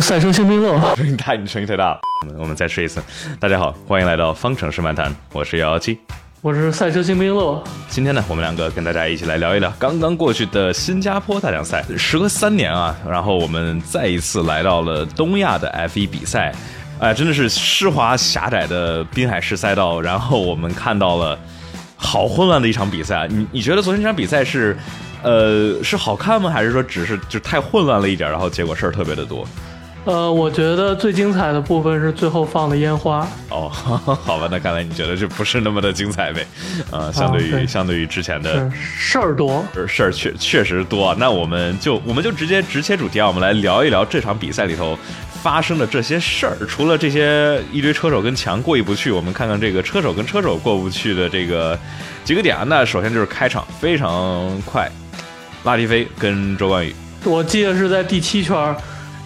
赛车新兵乐，声音大，你声音太大了。我们再试一次。大家好，欢迎来到方程式漫谈，我是幺幺七，我是赛车新兵乐。今天呢，我们两个跟大家一起来聊一聊刚刚过去的新加坡大奖赛。时隔三年啊，然后我们再一次来到了东亚的 F1 比赛。哎，真的是湿滑狭窄的滨海式赛道，然后我们看到了好混乱的一场比赛。你你觉得昨天这场比赛是，呃，是好看吗？还是说只是就太混乱了一点，然后结果事儿特别的多？呃，我觉得最精彩的部分是最后放的烟花。哦，好吧，那看来你觉得就不是那么的精彩呗？啊，相对于相对于之前的事儿多，事儿确确实多。那我们就我们就直接直切主题啊，我们来聊一聊这场比赛里头发生的这些事儿。除了这些一堆车手跟墙过意不去，我们看看这个车手跟车手过不去的这个几个点啊。那首先就是开场非常快，拉蒂菲跟周冠宇，我记得是在第七圈。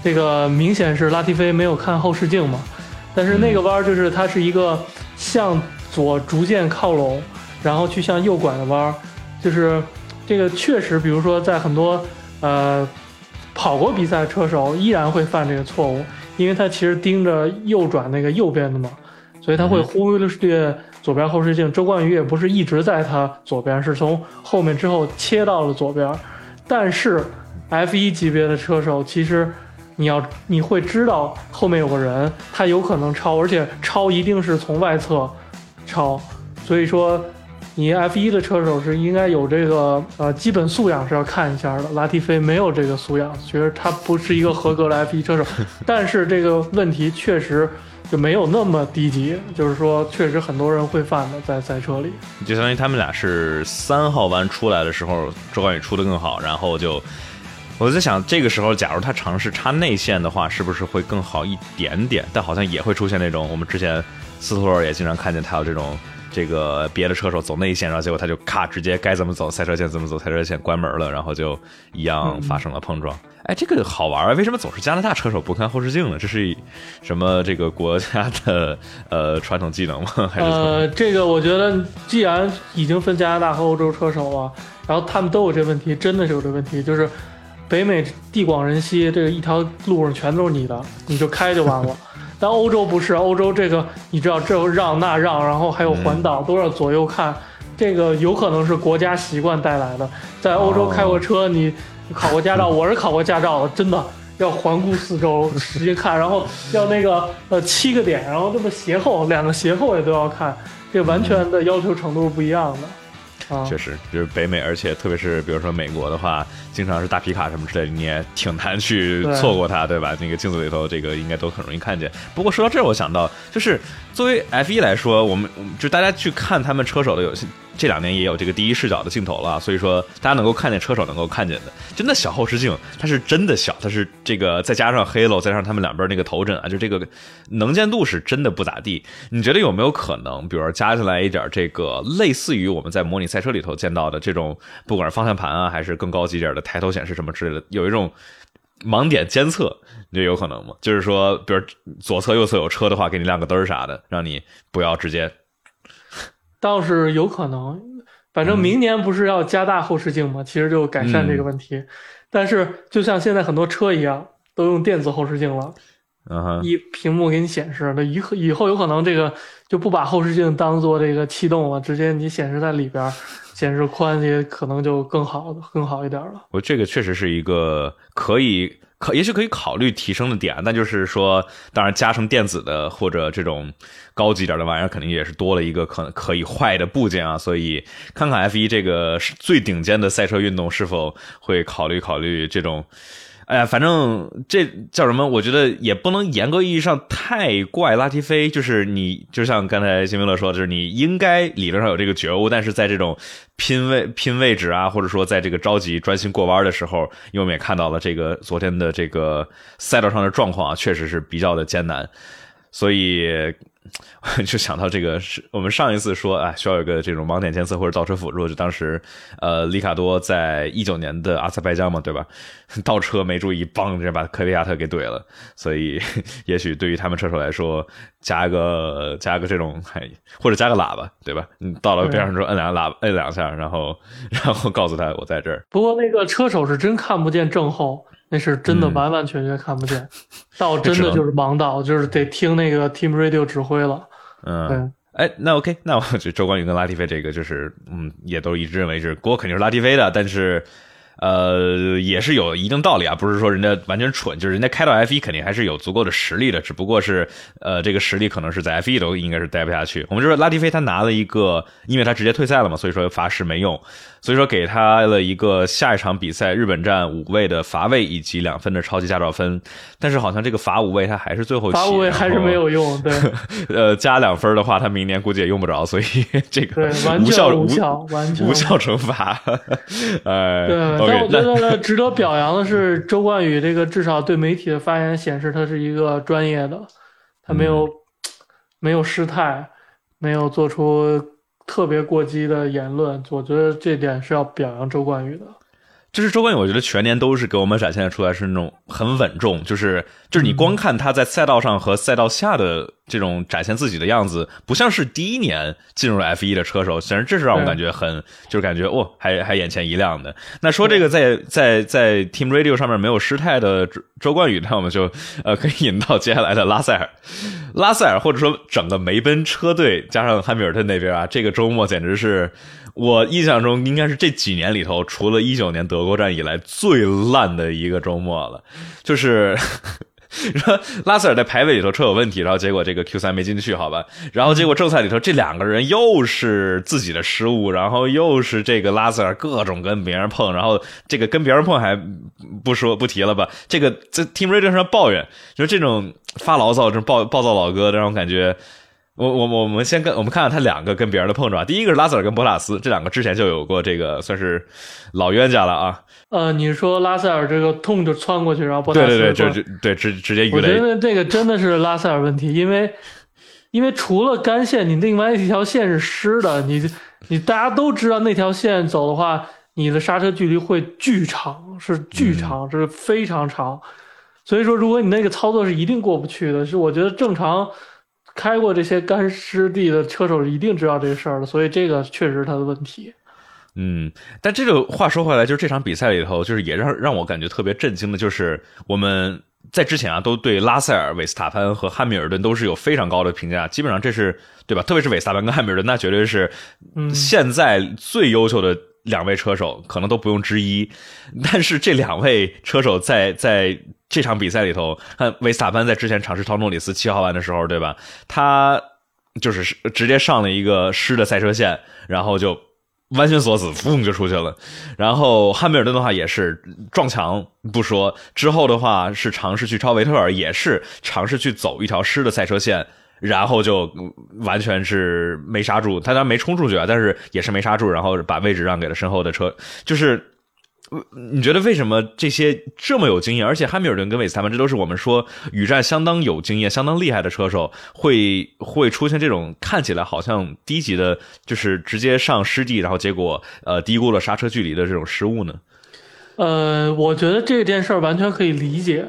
这个明显是拉蒂菲没有看后视镜嘛，但是那个弯就是它是一个向左逐渐靠拢，然后去向右拐的弯，就是这个确实，比如说在很多呃跑过比赛车手依然会犯这个错误，因为他其实盯着右转那个右边的嘛，所以他会忽略左边后视镜。周冠宇也不是一直在他左边，是从后面之后切到了左边，但是 F 一级别的车手其实。你要你会知道后面有个人，他有可能超，而且超一定是从外侧超，所以说你 F 一的车手是应该有这个呃基本素养是要看一下的。拉蒂菲没有这个素养，觉得他不是一个合格的 F 一车手，但是这个问题确实就没有那么低级，就是说确实很多人会犯的在赛车里。就相当于他们俩是三号弯出来的时候，周冠宇出的更好，然后就。我在想，这个时候假如他尝试插内线的话，是不是会更好一点点？但好像也会出现那种，我们之前斯托尔也经常看见他有这种，这个别的车手走内线，然后结果他就咔，直接该怎么走赛车线怎么走赛车线，关门了，然后就一样发生了碰撞。哎，这个好玩啊！为什么总是加拿大车手不看后视镜呢？这是什么这个国家的呃传统技能吗？还是呃，这个我觉得既然已经分加拿大和欧洲车手了，然后他们都有这问题，真的是有这问题，就是。北美地广人稀，这个一条路上全都是你的，你就开就完了。但欧洲不是，欧洲这个你知道，这让那让，然后还有环岛都要左右看，这个有可能是国家习惯带来的。在欧洲开过车，你考过驾照，我是考过驾照的，真的要环顾四周，使劲看，然后要那个呃七个点，然后这么斜后两个斜后也都要看，这完全的要求程度是不一样的。确实，就是北美，而且特别是比如说美国的话，经常是大皮卡什么之类的，你也挺难去错过它，对吧？那个镜子里头，这个应该都很容易看见。不过说到这儿，我想到就是。作为 F 一来说，我们就大家去看他们车手的有这两年也有这个第一视角的镜头了，所以说大家能够看见车手能够看见的，真的小后视镜，它是真的小，它是这个再加上 Halo，再加上他们两边那个头枕啊，就这个能见度是真的不咋地。你觉得有没有可能，比如说加进来一点这个类似于我们在模拟赛车里头见到的这种，不管是方向盘啊，还是更高级点的抬头显示什么之类的，有一种。盲点监测，你觉得有可能吗？就是说，比如左侧、右侧有车的话，给你亮个灯儿啥的，让你不要直接。倒是有可能，反正明年不是要加大后视镜吗？其实就改善这个问题。但是，就像现在很多车一样，都用电子后视镜了，一屏幕给你显示。那以后以后有可能这个就不把后视镜当做这个气动了，直接你显示在里边。显示宽也可能就更好更好一点了。我这个确实是一个可以可也许可以考虑提升的点，那就是说，当然加上电子的或者这种高级点的玩意儿，肯定也是多了一个可可以坏的部件啊。所以看看 F 一这个最顶尖的赛车运动是否会考虑考虑这种。哎呀，反正这叫什么？我觉得也不能严格意义上太怪拉提菲。就是你，就像刚才辛明乐说，就是你应该理论上有这个觉悟，但是在这种拼位拼位置啊，或者说在这个着急专心过弯的时候，因为我们也看到了这个昨天的这个赛道上的状况啊，确实是比较的艰难，所以。就想到这个是我们上一次说啊，需要有个这种盲点监测或者倒车辅助，就当时呃，里卡多在一九年的阿塞拜疆嘛，对吧？倒车没注意，嘣，直接把科维亚特给怼了。所以 也许对于他们车手来说，加个加个这种，或者加个喇叭，对吧？你到了边上之后，摁两喇叭，摁两下，然后然后告诉他我在这儿。不过那个车手是真看不见正后。那是真的完完全全看不见，到真的就是盲道，就是得听那个 Team Radio 指挥了。嗯，对，哎，那 OK，那我觉得周冠宇跟拉蒂菲这个就是，嗯，也都一致认为是锅肯定是拉蒂菲的，但是。呃，也是有一定道理啊，不是说人家完全蠢，就是人家开到 F 一肯定还是有足够的实力的，只不过是呃，这个实力可能是在 F 一都应该是待不下去。我们就说拉蒂菲他拿了一个，因为他直接退赛了嘛，所以说罚时没用，所以说给他了一个下一场比赛日本站五位的罚位以及两分的超级驾照分，但是好像这个罚五位他还是最后罚五位还是没有用，对，呃，加两分的话他明年估计也用不着，所以 这个无效无效完全。无效惩罚，呃，对。但我觉得值得表扬的是，周冠宇这个至少对媒体的发言显示他是一个专业的，他没有没有失态，没有做出特别过激的言论。我觉得这点是要表扬周冠宇的。就是周冠宇，我觉得全年都是给我们展现出来是那种很稳重，就是就是你光看他在赛道上和赛道下的这种展现自己的样子，不像是第一年进入 F 一的车手，显然这是让我感觉很就是感觉哦，还还眼前一亮的。那说这个在在在 Team Radio 上面没有失态的周周冠宇，那我们就呃 可以引到接下来的拉塞尔，拉塞尔或者说整个梅奔车队加上汉密尔顿那边啊，这个周末简直是。我印象中应该是这几年里头，除了一九年德国站以来最烂的一个周末了。就是说拉塞尔在排位里头车有问题，然后结果这个 Q 三没进去，好吧。然后结果正赛里头这两个人又是自己的失误，然后又是这个拉塞尔各种跟别人碰，然后这个跟别人碰还不说不提了吧。这个在 Team Radio 上抱怨，就是这种发牢骚、这种暴暴躁老哥的让我感觉。我我我们先跟我们看看他两个跟别人的碰撞。第一个是拉塞尔跟博塔斯，这两个之前就有过这个算是老冤家了啊。呃，你说拉塞尔这个痛就窜过去，然后博塔斯对对对，就对直直接鱼雷。我觉得这个真的是拉塞尔问题，因为因为除了干线，你另外一条线是湿的，你你大家都知道那条线走的话，你的刹车距离会巨长，是巨长，这是非常长。所以说，如果你那个操作是一定过不去的，是我觉得正常。开过这些干湿地的车手一定知道这个事儿的，所以这个确实是他的问题。嗯，但这个话说回来，就是这场比赛里头，就是也让让我感觉特别震惊的，就是我们在之前啊，都对拉塞尔、韦斯塔潘和汉密尔顿都是有非常高的评价，基本上这是对吧？特别是韦斯塔潘跟汉密尔顿，那绝对是现在最优秀的两位车手，可能都不用之一。但是这两位车手在在。这场比赛里头，看维斯塔潘在之前尝试超诺里斯七号弯的时候，对吧？他就是直接上了一个湿的赛车线，然后就完全锁死，嘣就出去了。然后汉密尔顿的话也是撞墙不说，之后的话是尝试去超维特尔，也是尝试去走一条湿的赛车线，然后就完全是没刹住。他当然没冲出去啊，但是也是没刹住，然后把位置让给了身后的车，就是。你觉得为什么这些这么有经验，而且汉密尔顿跟韦斯塔潘这都是我们说雨战相当有经验、相当厉害的车手，会会出现这种看起来好像低级的，就是直接上湿地，然后结果呃低估了刹车距离的这种失误呢？呃，我觉得这件事完全可以理解。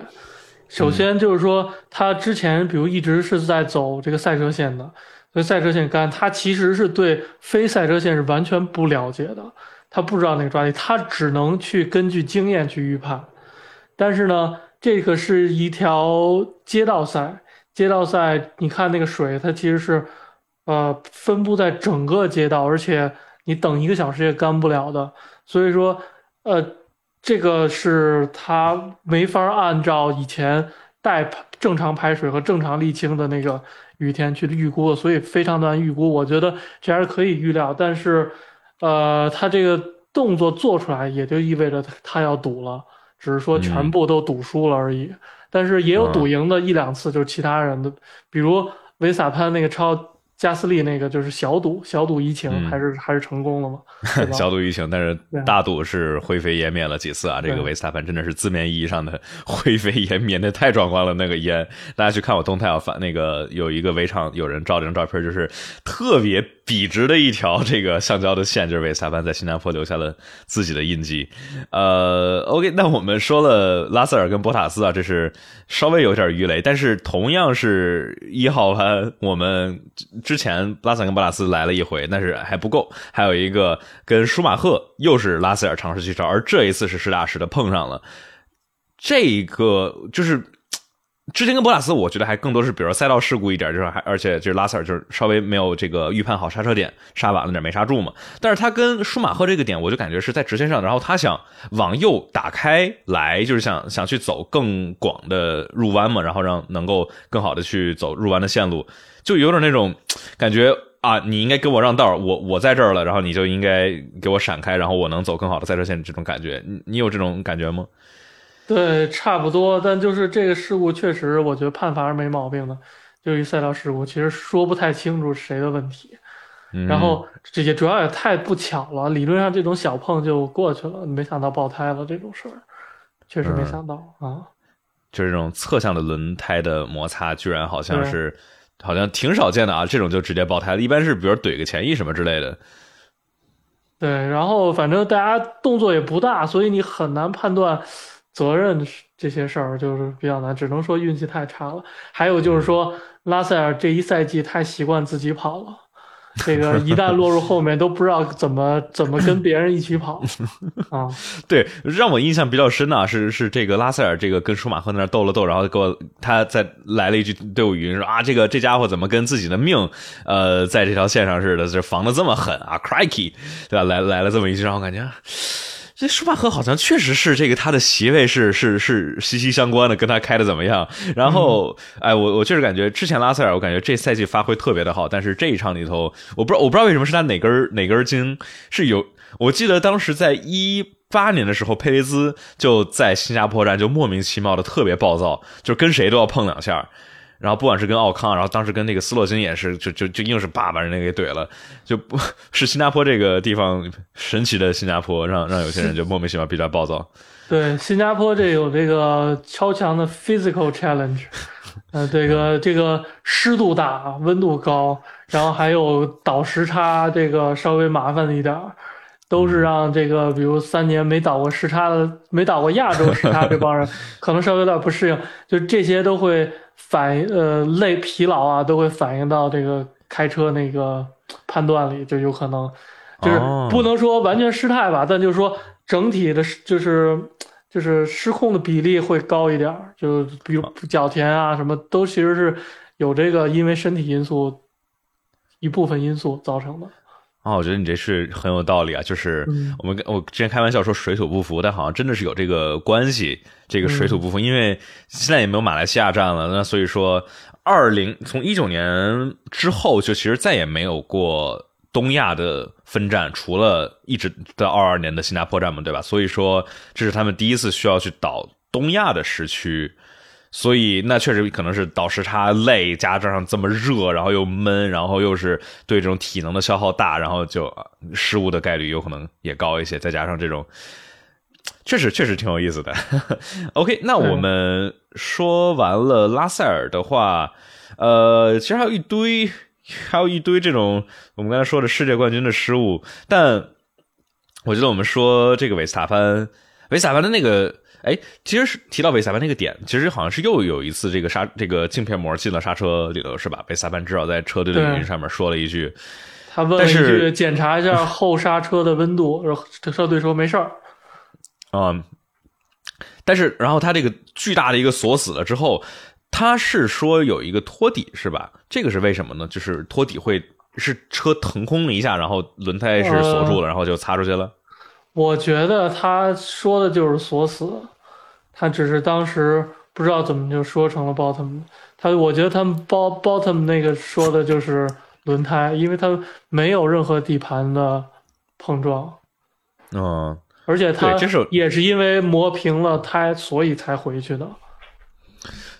首先就是说，他之前比如一直是在走这个赛车线的，所以赛车线干，他其实是对非赛车线是完全不了解的。他不知道那个抓地，他只能去根据经验去预判。但是呢，这个是一条街道赛，街道赛，你看那个水，它其实是，呃，分布在整个街道，而且你等一个小时也干不了的。所以说，呃，这个是他没法按照以前带正常排水和正常沥青的那个雨天去预估，所以非常难预估。我觉得这还是可以预料，但是。呃，他这个动作做出来，也就意味着他要赌了，只是说全部都赌输了而已。但是也有赌赢的一两次，就是其他人的，比如维萨潘那个超。加斯利那个就是小赌，小赌怡情，还是还是成功了嘛？小赌怡情，但是大赌是灰飞烟灭了几次啊！这个维斯塔潘真的是字面意义上的灰飞烟灭，那太壮观了，那个烟。大家去看我动态啊发那个有一个围场有人照这张照片，就是特别笔直的一条这个橡胶的线，就是维斯塔潘在新加坡留下了自己的印记。呃，OK，那我们说了拉塞尔跟博塔斯啊，这是稍微有点鱼雷，但是同样是一号弯，我们。之前拉塞尔跟博塔斯来了一回，但是还不够，还有一个跟舒马赫又是拉塞尔尝试去超，而这一次是实打实的碰上了。这个就是之前跟博拉斯，我觉得还更多是比如说赛道事故一点，就是还而且就是拉塞尔就是稍微没有这个预判好刹车点，刹晚了点没刹住嘛。但是他跟舒马赫这个点，我就感觉是在直线上，然后他想往右打开来，就是想想去走更广的入弯嘛，然后让能够更好的去走入弯的线路，就有点那种感觉。啊，你应该给我让道，我我在这儿了，然后你就应该给我闪开，然后我能走更好的赛车线，这种感觉，你你有这种感觉吗？对，差不多，但就是这个事故确实，我觉得判罚是没毛病的，就一赛道事故，其实说不太清楚谁的问题，然后这也主要也太不巧了，理论上这种小碰就过去了，没想到爆胎了这种事儿，确实没想到啊，就是这种侧向的轮胎的摩擦，居然好像是。好像挺少见的啊，这种就直接爆胎了。一般是比如怼个前翼什么之类的。对，然后反正大家动作也不大，所以你很难判断责任这些事儿，就是比较难，只能说运气太差了。还有就是说，拉塞尔这一赛季太习惯自己跑了。这个一旦落入后面，都不知道怎么怎么跟别人一起跑 啊！对，让我印象比较深的是是这个拉塞尔，这个跟舒马赫那斗了斗，然后给我他再来了一句队伍语音说啊，这个这家伙怎么跟自己的命呃在这条线上似的，这防的这么狠啊，Crikey，对吧？来来了这么一句，让我感觉。这舒马赫好像确实是这个他的席位是是是息息相关的，跟他开的怎么样？然后，哎，我我确实感觉之前拉塞尔，我感觉这赛季发挥特别的好，但是这一场里头，我不知道我不知道为什么是他哪根哪根筋是有。我记得当时在一八年的时候，佩雷兹就在新加坡站就莫名其妙的特别暴躁，就跟谁都要碰两下。然后不管是跟奥康，然后当时跟那个斯洛金也是，就就就硬是叭把人家给怼了，就不是新加坡这个地方神奇的新加坡，让让有些人就莫名其妙比较暴躁。对，新加坡这有这个超强的 physical challenge，呃，这个这个湿度大，温度高，然后还有倒时差，这个稍微麻烦一点都是让这个比如三年没倒过时差的，没倒过亚洲时差这帮人，可能稍微有点不适应，就这些都会。反应呃累疲劳啊，都会反映到这个开车那个判断里，就有可能就是不能说完全失态吧，但就是说整体的，就是就是失控的比例会高一点，就比如脚田啊什么都其实是有这个因为身体因素一部分因素造成的。啊，我觉得你这是很有道理啊！就是我们我之前开玩笑说水土不服，但好像真的是有这个关系。这个水土不服，因为现在也没有马来西亚站了，那所以说，二零从一九年之后，就其实再也没有过东亚的分站，除了一直到二二年的新加坡站嘛，对吧？所以说，这是他们第一次需要去导东亚的时区。所以那确实可能是倒时差累，加上这么热，然后又闷，然后又是对这种体能的消耗大，然后就失误的概率有可能也高一些。再加上这种，确实 确实挺有意思的。OK，那我们说完了拉塞尔的话，呃，其实还有一堆，还有一堆这种我们刚才说的世界冠军的失误。但我觉得我们说这个维斯塔潘，维斯塔潘的那个。哎，其实是提到维萨潘那个点，其实好像是又有一次这个刹这个镜片膜进了刹车里头，是吧？维萨潘至少在车队的语音上面说了一句，他问了一句：“检查一下后刹车的温度。”然后车队说没事儿。嗯，但是然后他这个巨大的一个锁死了之后，他是说有一个托底，是吧？这个是为什么呢？就是托底会是车腾空了一下，然后轮胎是锁住了，然后就擦出去了。我觉得他说的就是锁死。他只是当时不知道怎么就说成了 bottom，他我觉得他们 bottom 那个说的就是轮胎，因为他没有任何底盘的碰撞，嗯，而且他也是因为磨平了胎，所以才回去的。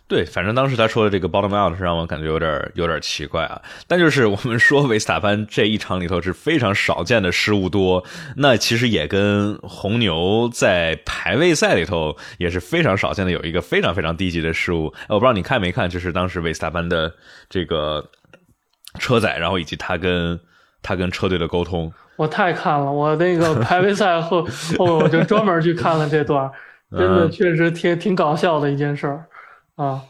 对，反正当时他说的这个 bottom out 是让我感觉有点有点奇怪啊。但就是我们说维斯塔潘这一场里头是非常少见的失误多，那其实也跟红牛在排位赛里头也是非常少见的有一个非常非常低级的失误。我不知道你看没看，就是当时维斯塔潘的这个车载，然后以及他跟他跟车队的沟通。我太看了，我那个排位赛后 后我就专门去看了这段，真的确实挺挺搞笑的一件事儿。啊，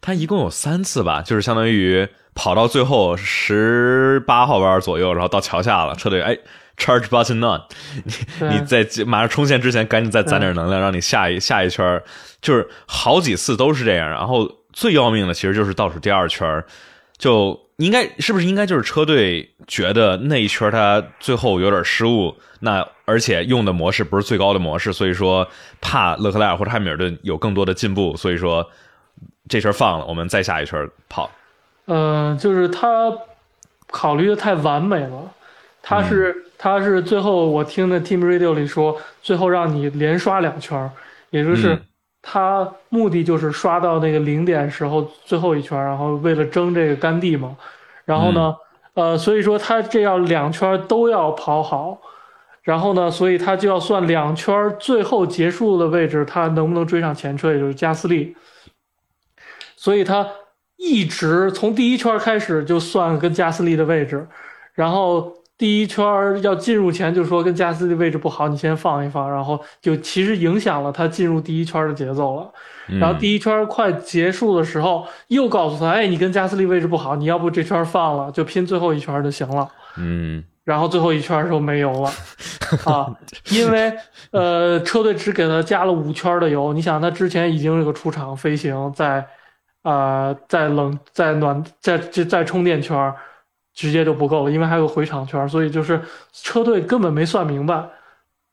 他他一共有三次吧，就是相当于跑到最后十八号弯左右，然后到桥下了，车队哎，charge button on，你你在马上冲线之前赶紧再攒点能量，让你下一下一圈，就是好几次都是这样。然后最要命的其实就是倒数第二圈，就应该是不是应该就是车队觉得那一圈儿他最后有点失误，那而且用的模式不是最高的模式，所以说怕勒克莱尔或者汉密尔顿有更多的进步，所以说这圈放了，我们再下一圈跑。嗯、就是他考虑的太完美了。他是、他是最后我听的 Team Radio 里说，最后让你连刷两圈，也就是嗯他目的就是刷到那个零点时候最后一圈，然后为了争这个甘地嘛。然后呢，呃，所以说他这要两圈都要跑好，然后呢，所以他就要算两圈最后结束的位置，他能不能追上前车，也就是加斯利。所以他一直从第一圈开始就算跟加斯利的位置，然后第一圈要进入前就说跟加斯利位置不好，你先放一放，然后就其实影响了他进入第一圈的节奏了。然后第一圈快结束的时候，又告诉他，哎，你跟加斯利位置不好，你要不这圈放了，就拼最后一圈就行了。嗯然后最后一圈的时候没油了，啊，因为呃车队只给他加了五圈的油，你想他之前已经有个出场飞行，在啊在冷在暖在在在充电圈直接就不够了，因为还有回场圈，所以就是车队根本没算明白，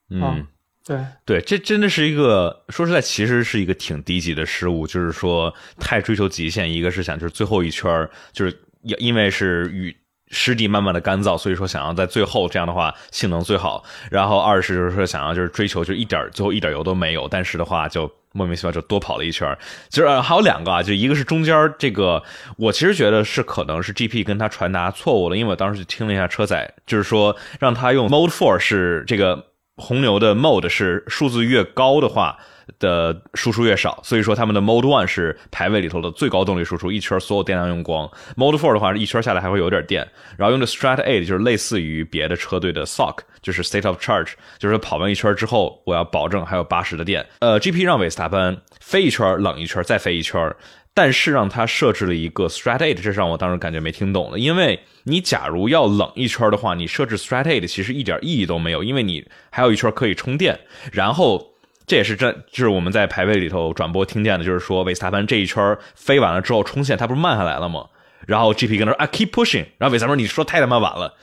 嗯。对对，这真的是一个说实在，其实是一个挺低级的失误，就是说太追求极限。一个是想就是最后一圈，就是因因为是雨湿地慢慢的干燥，所以说想要在最后这样的话性能最好。然后二是就是说想要就是追求就一点最后一点油都没有，但是的话就莫名其妙就多跑了一圈。其实、还有两个啊，就一个是中间这个，我其实觉得是可能是 GP 跟他传达错误了，因为我当时就听了一下车载，就是说让他用 Mode Four 是这个。红牛的 mode 是数字越高的话的输出越少，所以说他们的 mode one 是排位里头的最高动力输出，一圈所有电量用光。mode four 的话，一圈下来还会有点电。然后用的 strat eight 就是类似于别的车队的 sock，就是 state of charge，就是跑完一圈之后，我要保证还有八十的电。呃，GP 让韦斯塔潘飞一圈冷一圈再飞一圈。但是让他设置了一个 strat eight，这是让我当时感觉没听懂的。因为你假如要冷一圈的话，你设置 strat eight 其实一点意义都没有，因为你还有一圈可以充电。然后这也是这就是我们在排位里头转播听见的，就是说维斯塔潘这一圈飞完了之后冲线，他不是慢下来了吗？然后 GP 跟他说啊 keep pushing，然后韦斯塔潘说你说太他妈晚了。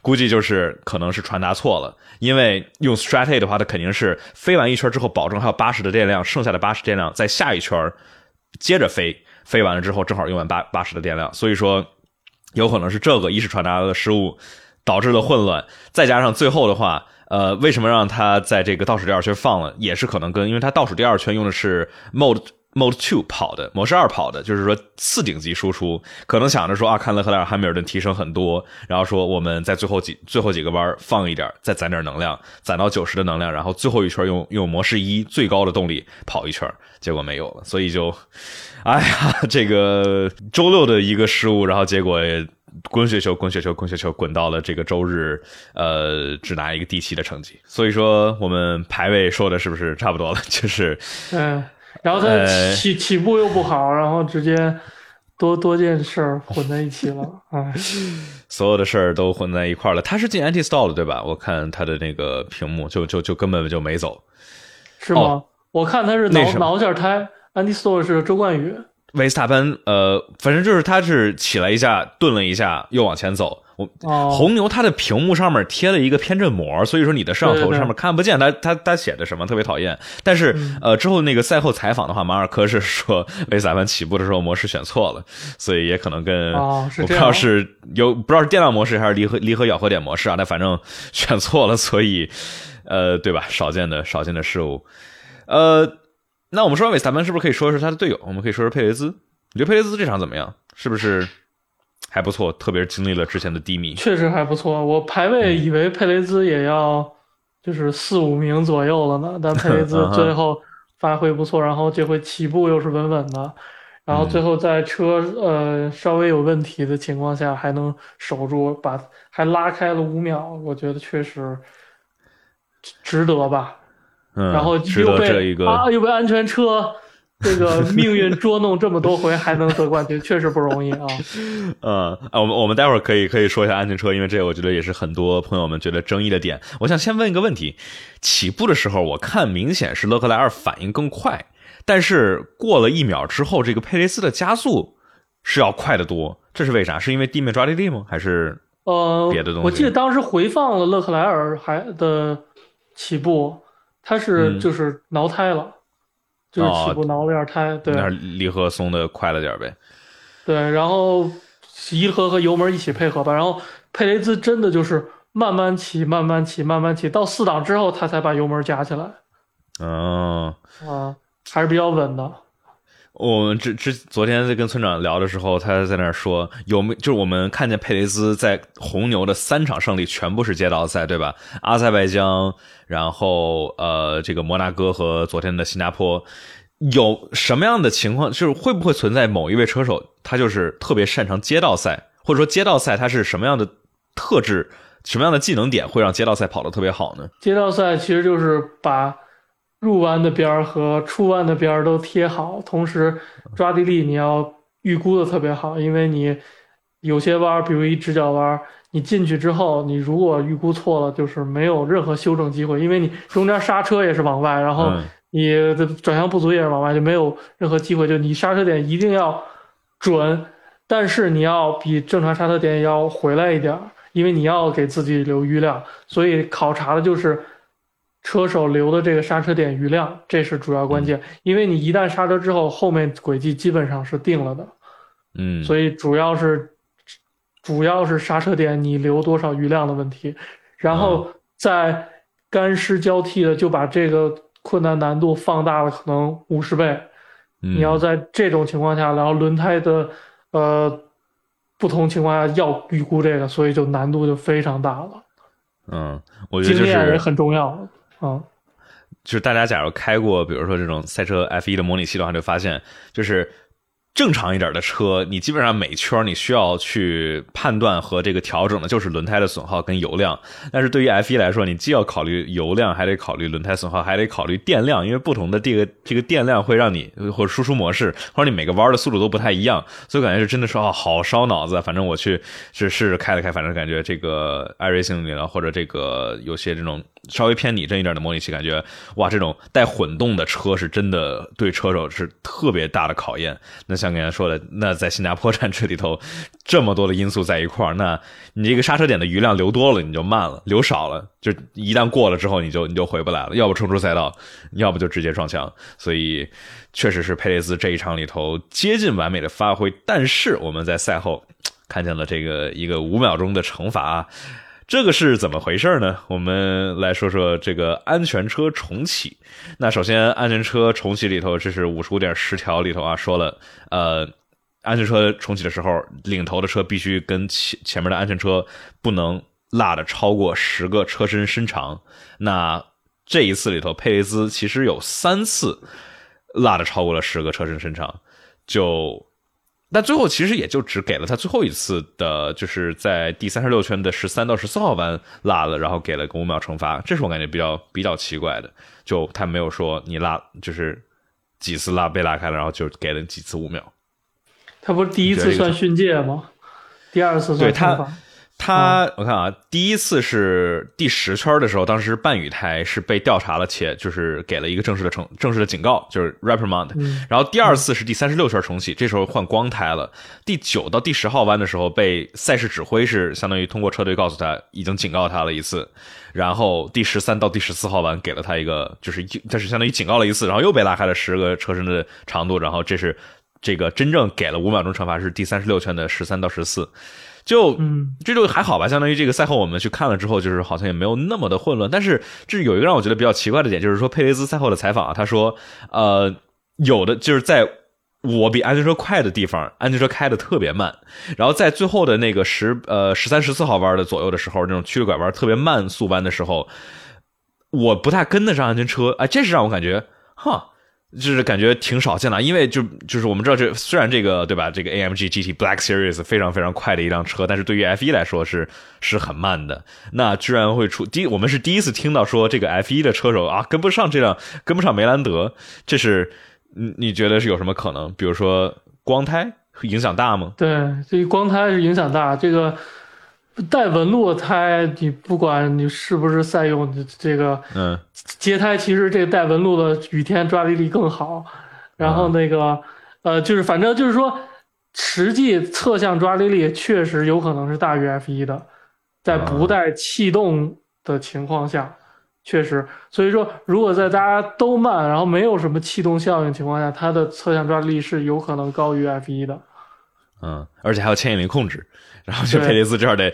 估计就是可能是传达错了，因为用 strat eight 的话，它肯定是飞完一圈之后，保证还有八十的电量，剩下的八十电量在下一圈接着飞，飞完了之后正好用完八八十的电量，所以说有可能是这个一是传达的失误导致了混乱，再加上最后的话，呃，为什么让他在这个倒数第二圈放了，也是可能跟因为他倒数第二圈用的是 mode。Mode Two 跑的模式二跑的，就是说次顶级输出，可能想着说啊，看勒克莱尔、汉密尔顿提升很多，然后说我们在最后几最后几个弯放一点，再攒点能量，攒到九十的能量，然后最后一圈用用模式一最高的动力跑一圈，结果没有了，所以就，哎呀，这个周六的一个失误，然后结果滚雪球、滚雪球、滚雪球，滚到了这个周日，呃，只拿一个第七的成绩。所以说，我们排位说的是不是差不多了？就是，嗯。然后他呃起起步又不好，然后直接多多件事儿混在一起了，哎，所有的事儿都混在一块儿了。他是进 anti stall 了对吧？我看他的那个屏幕就就就根本就没走。是吗？哦我看他是挠挠一下胎，anti Store 是周冠宇，维斯塔潘，呃，反正就是他是起来一下，顿了一下，又往前走。我哦，红牛它的屏幕上面贴了一个偏振膜，所以说你的摄像头上面看不见它它它写的什么，特别讨厌。但是、嗯呃，之后那个赛后采访的话，马尔科是说维斯塔潘起步的时候模式选错了，所以也可能跟、哦我不知道是有不知道是电量模式还是离合离合咬合点模式啊，但反正选错了，所以呃，对吧？少见的少见的事物，呃。那我们说完韦斯塔潘，是不是可以说说他的队友？我们可以说说佩雷兹。你觉得佩雷兹这场怎么样？是不是还不错？特别是经历了之前的低迷。确实还不错。我排位以为佩雷兹也要就是四五名左右了呢，但佩雷兹最后发挥不错，然后这回起步又是稳稳的，然后最后在车呃稍微有问题的情况下还能守住，把还拉开了五秒，我觉得确实值得吧。嗯，然后又被啊又被安全车这个命运捉弄这么多回还能得冠军，确实不容易啊。嗯啊，我们我们待会儿可以可以说一下安全车，因为这个我觉得也是很多朋友们觉得争议的点。我想先问一个问题：起步的时候，我看明显是勒克莱尔反应更快，但是过了一秒之后，这个佩雷斯的加速是要快得多，这是为啥？是因为地面抓地力吗？还是呃，别的东西我记得当时回放了勒克莱尔还的起步，他是嗯就是挠胎了，就是起步挠了点胎，对那离合松的快了点呗？对，然后离合和油门一起配合吧，然后佩雷兹真的就是慢慢起，慢慢起，慢慢起，到四档之后他才把油门加起来，嗯。啊，还是比较稳的。我们之之昨天在跟村长聊的时候，他在那儿说有没就是我们看见佩雷兹在红牛的三场胜利全部是街道赛，对吧？阿塞拜疆，然后呃这个摩纳哥和昨天的新加坡，有什么样的情况？就是会不会存在某一位车手他就是特别擅长街道赛，或者说街道赛他是什么样的特质、什么样的技能点会让街道赛跑得特别好呢？街道赛其实就是把入弯的边儿和出弯的边儿都贴好，同时抓地力你要预估的特别好，因为你有些弯儿，比如一直角弯儿，你进去之后，你如果预估错了，就是没有任何修正机会，因为你中间刹车也是往外，然后嗯。你的转向不足也是往外，就没有任何机会，就你刹车点一定要准，但是你要比正常刹车点要回来一点儿，因为你要给自己留余量，所以考察的就是车手留的这个刹车点余量，这是主要关键。因为你一旦刹车之后，后面轨迹基本上是定了的，嗯，所以主要是主要是刹车点你留多少余量的问题，然后在干湿交替的就把这个困难难度放大了可能五十倍。你你要在这种情况下，然后轮胎的呃不同情况下要预估这个，所以就难度就非常大了，嗯，我觉得也很重要啊。就是大家假如开过，比如说这种赛车 F 1的模拟器的话，就发现就是正常一点的车，你基本上每圈你需要去判断和这个调整的就是轮胎的损耗跟油量。但是对于 F 1来说，你既要考虑油量，还得考虑轮胎损耗，还得考虑电量，因为不同的这个这个电量会让你或者输出模式，或者你每个弯的速度都不太一样，所以感觉是真的是啊，好烧脑子。反正我去是试着开了开，反正感觉这个 iRacing 里了，或者这个有些这种稍微偏拟真一点的模拟器，感觉哇，这种带混动的车是真的对车手是特别大的考验。那像刚才说的，那在新加坡站这里头，这么多的因素在一块儿，那你这个刹车点的余量留多了你就慢了，留少了就一旦过了之后你就你就回不来了，要不冲出赛道，要不就直接撞墙。所以确实是佩雷斯这一场里头接近完美的发挥，但是我们在赛后看见了这个一个五秒钟的惩罚啊。这个是怎么回事呢？我们来说说这个安全车重启。那首先，安全车重启里头，这是五十五点十条里头啊，说了，呃，安全车重启的时候，领头的车必须跟前前面的安全车不能落的超过十个车身身长。那这一次里头，佩雷兹其实有三次落的超过了十个车身身长，就。但最后其实也就只给了他最后一次的，就是在第三十六圈的十三到十四号弯落了，然后给了个五秒惩罚，这是我感觉比较比较奇怪的。就他没有说你拉就是几次拉被拉开了，然后就给了几次五秒。他不是第一次算训诫吗？第二次算对他他我看啊，第一次是第十圈的时候，当时半雨胎是被调查了，且就是给了一个正式的惩正式的警告，就是 reprimand。嗯然后第二次是第三十六圈重启，这时候换光胎了。第九到第十号弯的时候，被赛事指挥是相当于通过车队告诉他已经警告他了一次。然后第十三到第十四号弯给了他一个，就是一这是相当于警告了一次，然后又被拉开了十个车身的长度，然后这是这个真正给了五秒钟惩罚是第三十六圈的十三到十四。就嗯，这就还好吧，相当于这个赛后我们去看了之后，就是好像也没有那么的混乱。但是这有一个让我觉得比较奇怪的点，就是说佩雷兹赛后的采访啊，他说，呃，有的就是在我比安全车快的地方，安全车开的特别慢，然后在最后的那个十呃十三十四号弯的左右的时候，那种曲率拐弯特别慢速弯的时候，我不太跟得上安全车，哎，这是让我感觉，哈。就是感觉挺少见的，因为就就是我们知道这虽然这个对吧，这个 AMG GT Black Series 非常非常快的一辆车，但是对于 F 1来说是是很慢的。那居然会出第，我们是第一次听到说这个 F 1的车手啊跟不上这辆跟不上梅兰德，这是你你觉得是有什么可能？比如说光胎影响大吗？对，这光胎是影响大。这个带纹路的胎，你不管你是不是赛用这个，嗯，接胎其实这个带纹路的雨天抓地力更好。然后那个呃，就是反正就是说，实际侧向抓地力确实有可能是大于 F 一的，在不带气动的情况下。确实，所以说，如果在大家都慢，然后没有什么气动效应情况下，它的侧向抓地力是有可能高于 F 一的。嗯，而且还有牵引力控制，然后就佩雷斯这儿得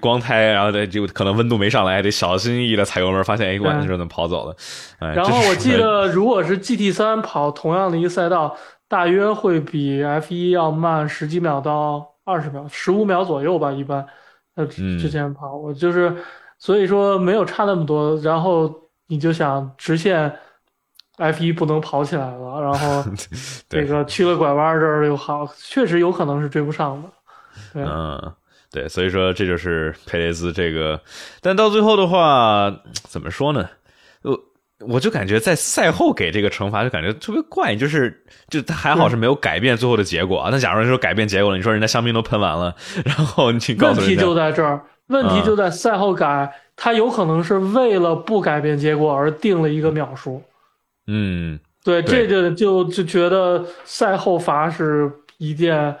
光胎，然后得就可能温度没上来，得小心翼翼的踩油门，发现哎，关键时候能跑走了。然后我记得，如果是 GT 三跑同样的一个赛道，大约会比 F 一要慢十几秒到二十秒，十五秒左右吧，一般。呃，之前跑我就是。所以说没有差那么多，然后你就想直线，F 一不能跑起来了，然后 这个去了拐弯这儿又好，确实有可能是追不上的。嗯，对，所以说这就是佩雷兹这个，但到最后的话，怎么说呢？我我就感觉在赛后给这个惩罚就感觉特别怪，就是就他还好是没有改变最后的结果啊。那假如说改变结果了，你说人家香槟都喷完了，然后你告诉问题就在这儿。问题就在赛后改，他有可能是为了不改变结果而定了一个秒数。嗯，对，这就就就觉得赛后罚是一件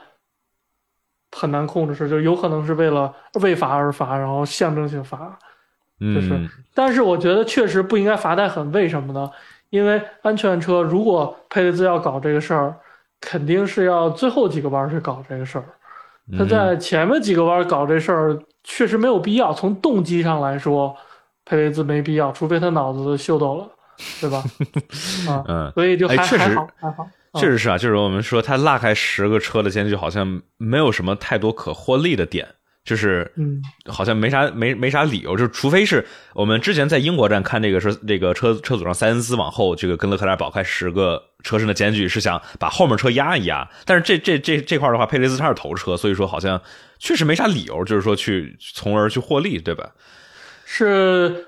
很难控制事，就有可能是为了为罚而罚，然后象征性罚。就是，但是我觉得确实不应该罚太狠。为什么呢？因为安全车如果佩雷兹要搞这个事儿，肯定是要最后几个弯去搞这个事儿。他在前面几个弯搞这事儿。确实没有必要。从动机上来说，佩雷兹没必要，除非他脑子秀逗了，对吧？啊，嗯，所以就还还好，还好。确实是啊，就是我们说他拉开十个车的间距，好像没有什么太多可获利的点，就是嗯，好像没啥没没啥理由，就是除非是我们之前在英国站看这个是这个车车组上塞恩斯往后这个跟勒克莱尔保开十个车身的间距，是想把后面车压一压。但是这这这这块的话，佩雷兹他是头车，所以说好像。确实没啥理由，就是说去从而去获利，对吧？是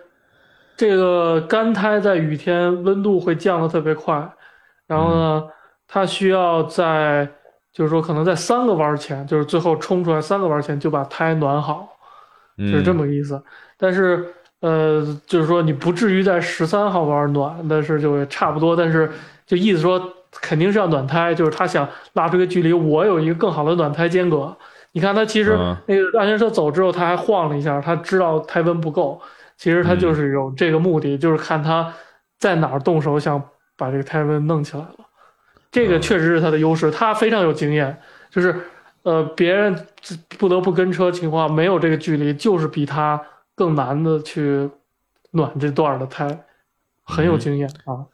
这个干胎在雨天温度会降得特别快，然后呢，它需要在就是说可能在三个弯前，就是最后冲出来三个弯前就把胎暖好，就是这么个意思。但是呃，就是说你不至于在十三号弯暖，但是就差不多，但是就意思说肯定是要暖胎，就是他想拉出个距离，我有一个更好的暖胎间隔。你看他其实那个安全车走之后，他还晃了一下，他知道胎温不够。其实他就是有这个目的，就是看他在哪儿动手，想把这个胎温弄起来了。这个确实是他的优势，他非常有经验。就是呃，别人不得不跟车情况没有这个距离，就是比他更难的去暖这段的胎，很有经验啊。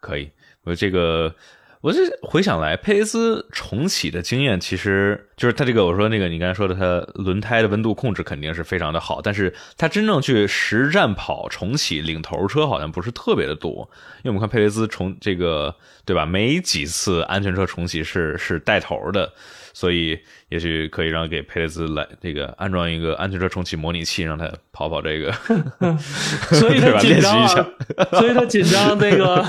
可以，我这个。我这回想来，佩雷斯重启的经验，其实就是他这个我说那个你刚才说的，他轮胎的温度控制肯定是非常的好，但是他真正去实战跑重启领头车好像不是特别的多，因为我们看佩雷斯重这个对吧，没几次安全车重启是是带头的，所以也许可以让给佩雷斯来这个安装一个安全车重启模拟器，让他跑跑这个，所以他 紧张，所以他紧张那个。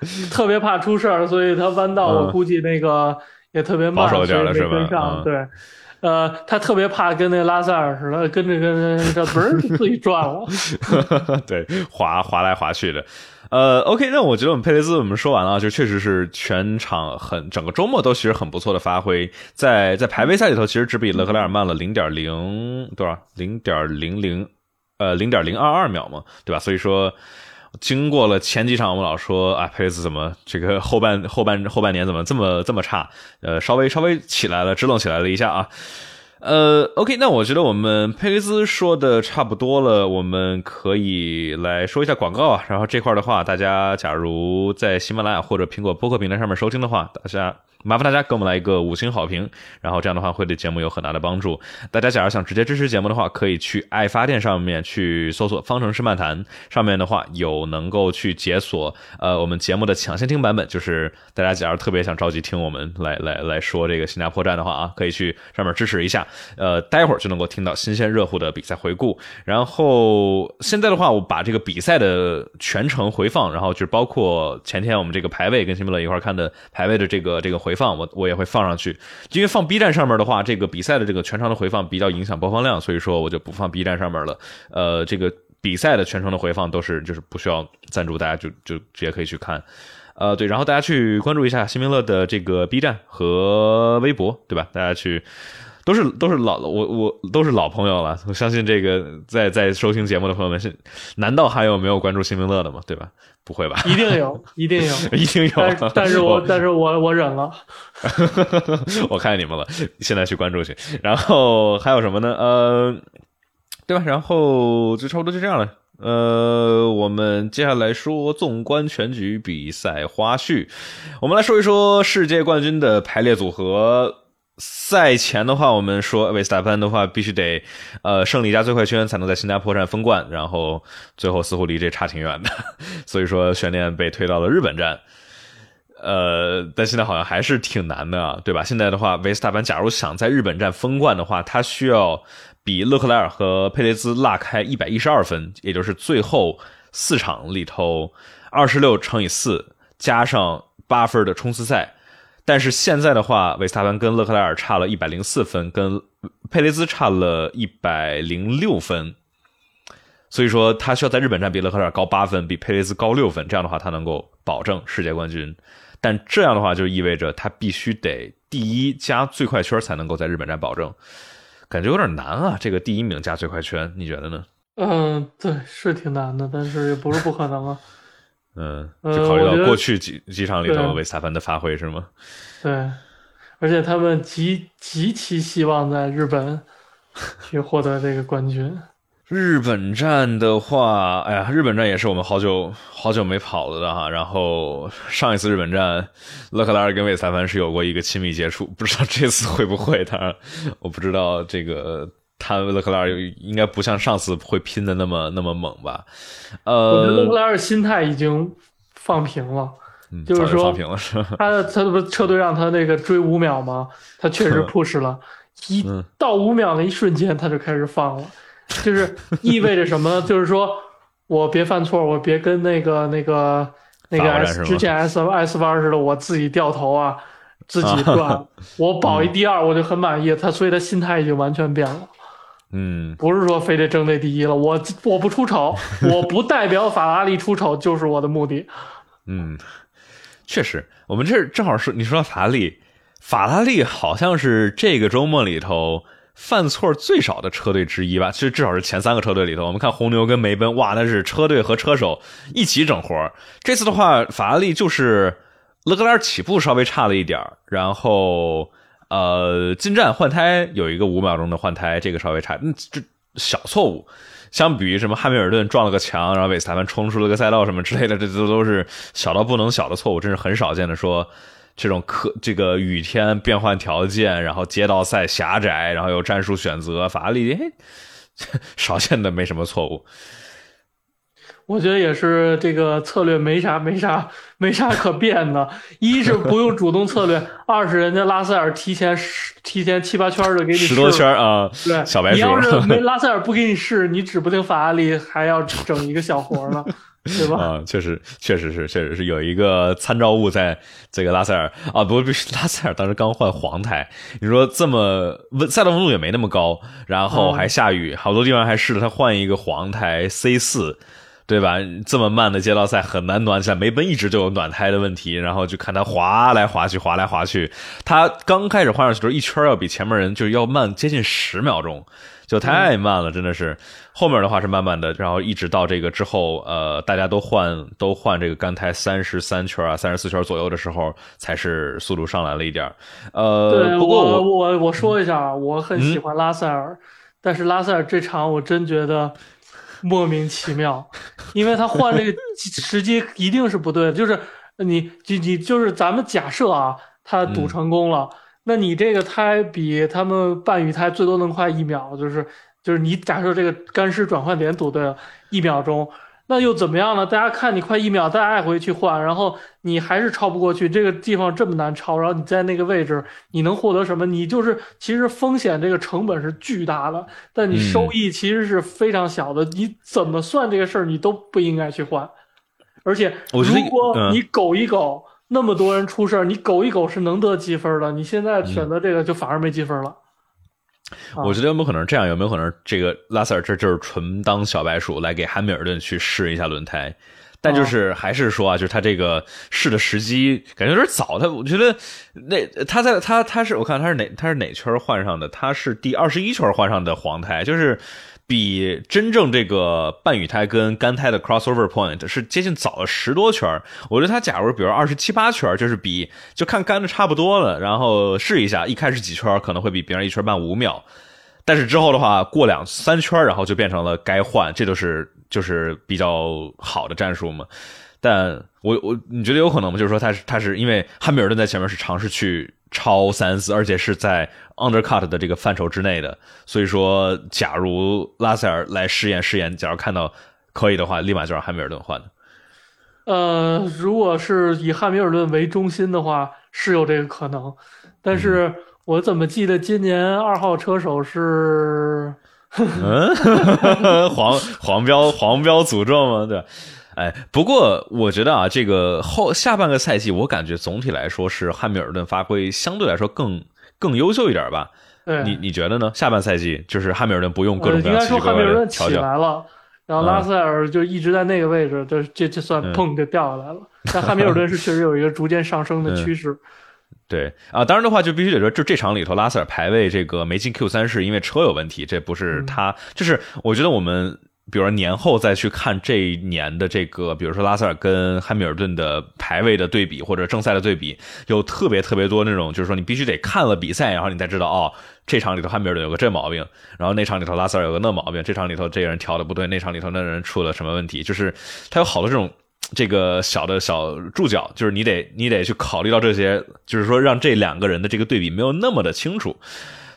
特别怕出事儿，所以他弯道我估计那个也特别慢，所以没跟上。对，呃，他特别怕跟那拉塞尔似的，跟着跟着这嘣 自己转了。对，滑滑来滑去的。呃，OK，那我觉得我们佩雷兹我们说完了，就确实是全场很整个周末都其实很不错的发挥，在在排位赛里头其实只比勒克莱尔慢了零点零多少，零点零零呃零点零二二秒嘛，对吧？所以说。经过了前几场，我们老说啊，佩雷斯怎么这个后半后半后半年怎么这么这么差？呃，稍微稍微起来了，支棱起来了一下啊。呃，OK，那我觉得我们佩雷斯说的差不多了，我们可以来说一下广告啊。然后这块的话，大家假如在喜马拉雅或者苹果播客平台上面收听的话，大家。麻烦大家给我们来一个五星好评，然后这样的话会对节目有很大的帮助。大家假如想直接支持节目的话，可以去爱发电上面去搜索“方程式漫谈”，上面的话有能够去解锁呃我们节目的抢先听版本，就是大家假如特别想着急听我们来来来说这个新加坡站的话啊，可以去上面支持一下。呃，待会儿就能够听到新鲜热乎的比赛回顾。然后现在的话，我把这个比赛的全程回放，然后就是包括前天我们这个排位跟新米乐一块看的排位的这个这个回放，我我也会放上去。因为放 B 站上面的话，这个比赛的这个全程的回放比较影响播放量，所以说我就不放 B 站上面了。呃，这个比赛的全程的回放都是就是不需要赞助，大家就就直接可以去看。呃，对，然后大家去关注一下新明乐的这个 B 站和微博，对吧？大家去都是都是老我我都是老朋友了，我相信这个在在收听节目的朋友们是，难道还有没有关注新明乐的吗？对吧？不会吧？一定有，一定有，一定有。但但是我但是我我忍了，我看见你们了，现在去关注去。然后还有什么呢？呃，对吧？然后就差不多就这样了。呃，我们接下来说纵观全局比赛花絮。我们来说一说世界冠军的排列组合。赛前的话，我们说维斯塔潘的话必须得呃胜利加最快圈才能在新加坡站封冠，然后最后似乎离这差挺远的，所以说悬念被推到了日本站。呃，但现在好像还是挺难的，对吧？现在的话，维斯塔潘假如想在日本站封冠的话，他需要。比勒克莱尔和佩雷兹拉开一百一十二分，也就是最后四场里头二十六乘以四加上八分的冲刺赛。但是现在的话，维斯塔潘跟勒克莱尔差了一百零四分，跟佩雷兹差了一百零六分，所以说他需要在日本站比勒克莱尔高八分，比佩雷兹高六分，这样的话他能够保证世界冠军。但这样的话就意味着他必须得第一加最快圈才能够在日本站保证。感觉有点难啊，这个第一名加最快圈，你觉得呢？嗯，对，是挺难的，但是也不是不可能啊。嗯，就考虑到过去几几场里头维斯塔潘的发挥是吗？对，而且他们极极其希望在日本去获得这个冠军。日本站的话，哎呀，日本站也是我们好久好久没跑了的哈。然后上一次日本站，勒克莱尔跟韦斯凡是有过一个亲密接触，不知道这次会不会。当然，我不知道这个他勒克莱尔应该不像上次会拼的那么那么猛吧？呃，我觉得勒克莱尔心态已经放平了，就是说放平了是他他不是车队让他那个追五秒吗？他确实 push 了，一到五秒的一瞬间他就开始放了。就是意味着什么呢？就是说我别犯错，我别跟那个那个那个 S 之前 S S 弯似的，我自己掉头啊，自己断，我保一第二我就很满意。他所以他心态已经完全变了，嗯，不是说非得争这第一了，我我不出丑，我不代表法拉利出丑就是我的目的。嗯，确实，我们这正好是你说法拉利，法拉利好像是这个周末里头。犯错最少的车队之一吧，其实至少是前三个车队里头。我们看红牛跟梅奔，哇，那是车队和车手一起整活这次的话，法拉利就是勒克莱尔起步稍微差了一点然后呃进站换胎有一个五秒钟的换胎，这个稍微差，嗯，这小错误。相比于什么汉密尔顿撞了个墙，然后韦斯塔潘冲出了个赛道什么之类的，这都都是小到不能小的错误，真是很少见的说。这种可这个雨天变换条件，然后街道赛狭窄，然后有战术选择，法拉利少见的没什么错误。我觉得也是这个策略没啥没啥没啥可变的。一是不用主动策略，二是人家拉塞尔提前十提前七八圈就给你十多圈啊，对，小白鼠。你要是 没拉塞尔不给你试，你指不定法拉利还要整一个小活呢。对吧？啊，确实，确实是，确实是有一个参照物在这个拉塞尔啊，不不是拉塞尔当时刚换黄胎，你说这么温赛道温度也没那么高，然后还下雨，好多地方还试着他换一个黄胎 C 四，对吧？这么慢的街道赛很难暖起来，梅奔一直就有暖胎的问题，然后就看他滑来滑去，滑来滑去，他刚开始换上去的时候一圈要比前面人就要慢接近十秒钟。就太慢了，真的是。后面的话是慢慢的，然后一直到这个之后，呃，大家都换都换这个干胎三十三圈啊，三十四圈左右的时候，才是速度上来了一点呃，对，不过我我我说一下啊，我很喜欢拉塞尔，但是拉塞尔这场我真觉得莫名其妙，因为他换这个时机一定是不对的，就是你你你就是咱们假设啊，他赌成功了。那你这个胎比他们半雨胎最多能快一秒，就是就是你假设这个干湿转换点赌对了一秒钟，那又怎么样呢？大家看你快一秒，大家爱回去换，然后你还是超不过去，这个地方这么难超，然后你在那个位置，你能获得什么？你就是其实风险这个成本是巨大的，但你收益其实是非常小的。你怎么算这个事儿，你都不应该去换。而且，如果你苟一苟，那么多人出事儿，你苟一苟是能得积分的。你现在选择这个，就反而没积分了。我觉得有没有可能这样？有没有可能这个拉塞尔这就是纯当小白鼠来给汉密尔顿去试一下轮胎？但就是还是说啊，就是他这个试的时机感觉有点早。他我觉得那他在他他是我看他是哪他是哪圈换上的？他是第二十一圈换上的黄胎，就是。比真正这个半雨胎跟干胎的 crossover point 是接近早了十多圈我觉得他假如比如二十七八圈就是比就看干的差不多了，然后试一下，一开始几圈可能会比别人一圈慢五秒，但是之后的话过两三圈，然后就变成了该换，这都是就是比较好的战术嘛。但我我你觉得有可能吗？就是说他是他是因为汉密尔顿在前面是尝试去。超三四，而且是在 undercut 的这个范畴之内的，所以说，假如拉塞尔来试验试验，假如看到可以的话，立马就让汉密尔顿换的。呃，如果是以汉密尔顿为中心的话，是有这个可能，但是我怎么记得今年二号车手是？嗯，黄黄标黄标诅咒吗？对。哎，不过我觉得啊，这个后下半个赛季，我感觉总体来说是汉密尔顿发挥相对来说更更优秀一点吧。你你觉得呢？下半赛季就是汉密尔顿不用各种各样奇奇怪怪的调教，来了，然后拉塞尔就一直在那个位置，这这这算砰就掉下来了。但汉密尔顿是确实有一个逐渐上升的趋势。对啊，当然的话就必须得说，就这场里头拉塞尔排位这个没进 Q 三是因为车有问题，这不是他，就是我觉得我们。比如说年后再去看这一年的这个，比如说拉塞尔跟汉密尔顿的排位的对比，或者正赛的对比，有特别特别多那种，就是说你必须得看了比赛，然后你才知道哦，这场里头汉密尔顿有个这毛病，然后那场里头拉塞尔有个那毛病，这场里头这个人调的不对，那场里头那人出了什么问题，就是他有好多这种这个小的小注脚，就是你得你得去考虑到这些，就是说让这两个人的这个对比没有那么的清楚，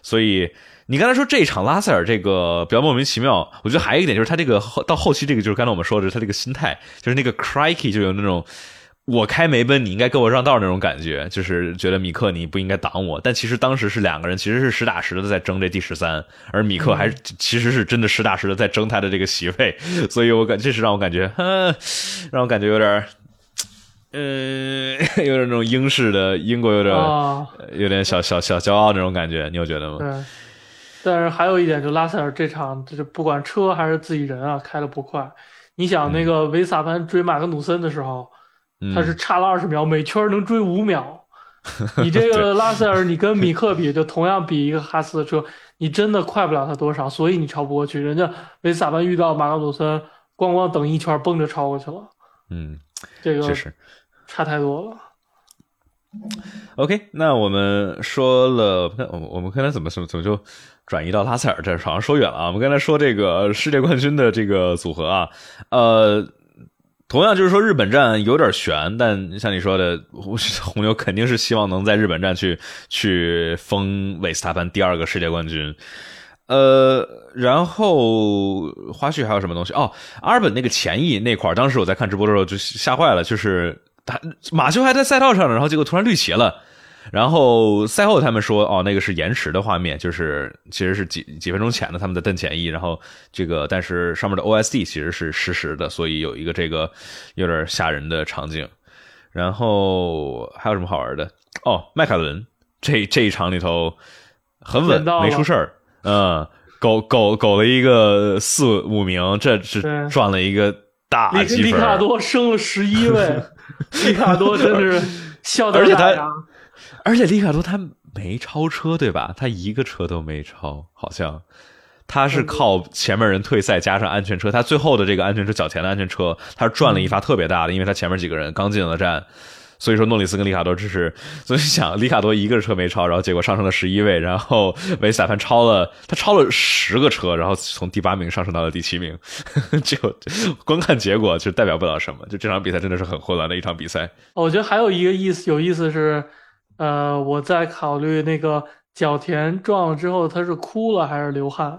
所以。你刚才说这一场拉塞尔这个比较莫名其妙，我觉得还有一点就是他这个后到后期这个就是刚才我们说的他这个心态，就是那个 crikey 就有那种我开梅奔你应该给我让道那种感觉，就是觉得米克你不应该挡我，但其实当时是两个人其实是实打实的在争这第十三，而米克还其实是真的实打实的在争他的这个席位，所以我感这是让我感觉，让我感觉有点，呃，有点那种英式的英国有点有点小小小骄傲那种感觉，你有觉得吗？但是还有一点，就拉塞尔这场，就是不管车还是自己人啊，开的不快。你想那个维萨潘追马格努森的时候，他是差了二十秒，每圈能追五秒。你这个拉塞尔，你跟米克比，就同样比一个哈斯的车，你真的快不了他多少，所以你超不过去。人家维萨潘遇到马格努森，咣咣等一圈，嘣就超过去了。嗯，这个确实差太多了。OK，那我们说了，我我们刚才怎么怎么怎么就。转移到拉塞尔这好像说远了啊！我们刚才说这个世界冠军的这个组合啊，呃，同样就是说日本站有点悬，但像你说的，红牛 肯定是希望能在日本站去去封维斯塔潘第二个世界冠军。呃，然后花絮还有什么东西？哦，阿尔本那个前翼那块当时我在看直播的时候就吓坏了，就是他马修还在赛道上呢，然后结果突然绿旗了。然后赛后他们说，哦，那个是延迟的画面，就是其实是几几分钟前的他们的邓前翼，然后这个但是上面的 OSD 其实是实时的，所以有一个这个有点吓人的场景。然后还有什么好玩的？哦，迈凯伦这这一场里头很稳，没出事儿。嗯，狗狗狗了一个四五名，这是赚了一个大积分。里卡多升了十一位，里卡多真的是笑得大牙。而且里卡多他没超车对吧？他一个车都没超，好像他是靠前面人退赛加上安全车，他最后的这个安全车脚前的安全车，他是赚了一发特别大的，因为他前面几个人刚进了站，所以说诺里斯跟里卡多只是，所以想里卡多一个车没超，然后结果上升了十一位，然后维斯塔潘超了，他超了十个车，然后从第八名上升到了第七名，就光看结果就代表不了什么，就这场比赛真的是很混乱的一场比赛。我觉得还有一个意思，有意思是。呃，我在考虑那个角田撞了之后，他是哭了还是流汗？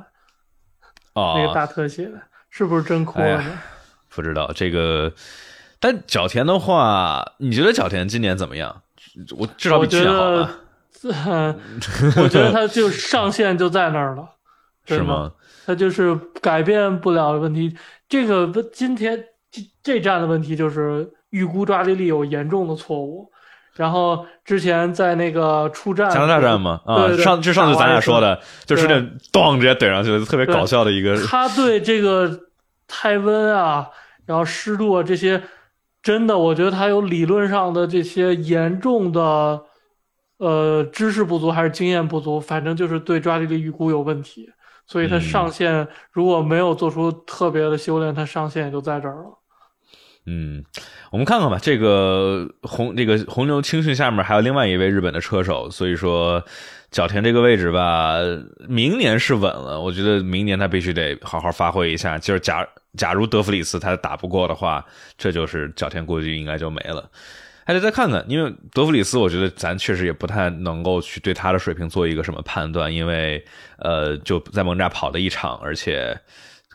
哦，那个大特写的，是不是真哭了？不知道这个。但角田的话，你觉得角田今年怎么样？我至少比去年好吧？我觉得他 就上限就在那儿了，是吗？他就是改变不了的问题。这个今天这这站的问题就是预估抓地力有严重的错误。然后之前在那个出战加拿大站嘛，啊，上就上次咱俩说的，就是那咚直接怼上去，特别搞笑的一个。他对这个太温啊，然后湿度啊这些。真的，我觉得他有理论上的这些严重的，呃，知识不足还是经验不足，反正就是对抓地力预估有问题，所以他上限如果没有做出特别的修炼，他上限也就在这儿了。嗯，我们看看吧，这个红这个红牛青训下面还有另外一位日本的车手，所以说角田这个位置吧，明年是稳了，我觉得明年他必须得好好发挥一下，就是假。假如德弗里斯他打不过的话，这就是角田估计应该就没了，还得再看看。因为德弗里斯，我觉得咱确实也不太能够去对他的水平做一个什么判断，因为呃就在蒙扎跑了一场，而且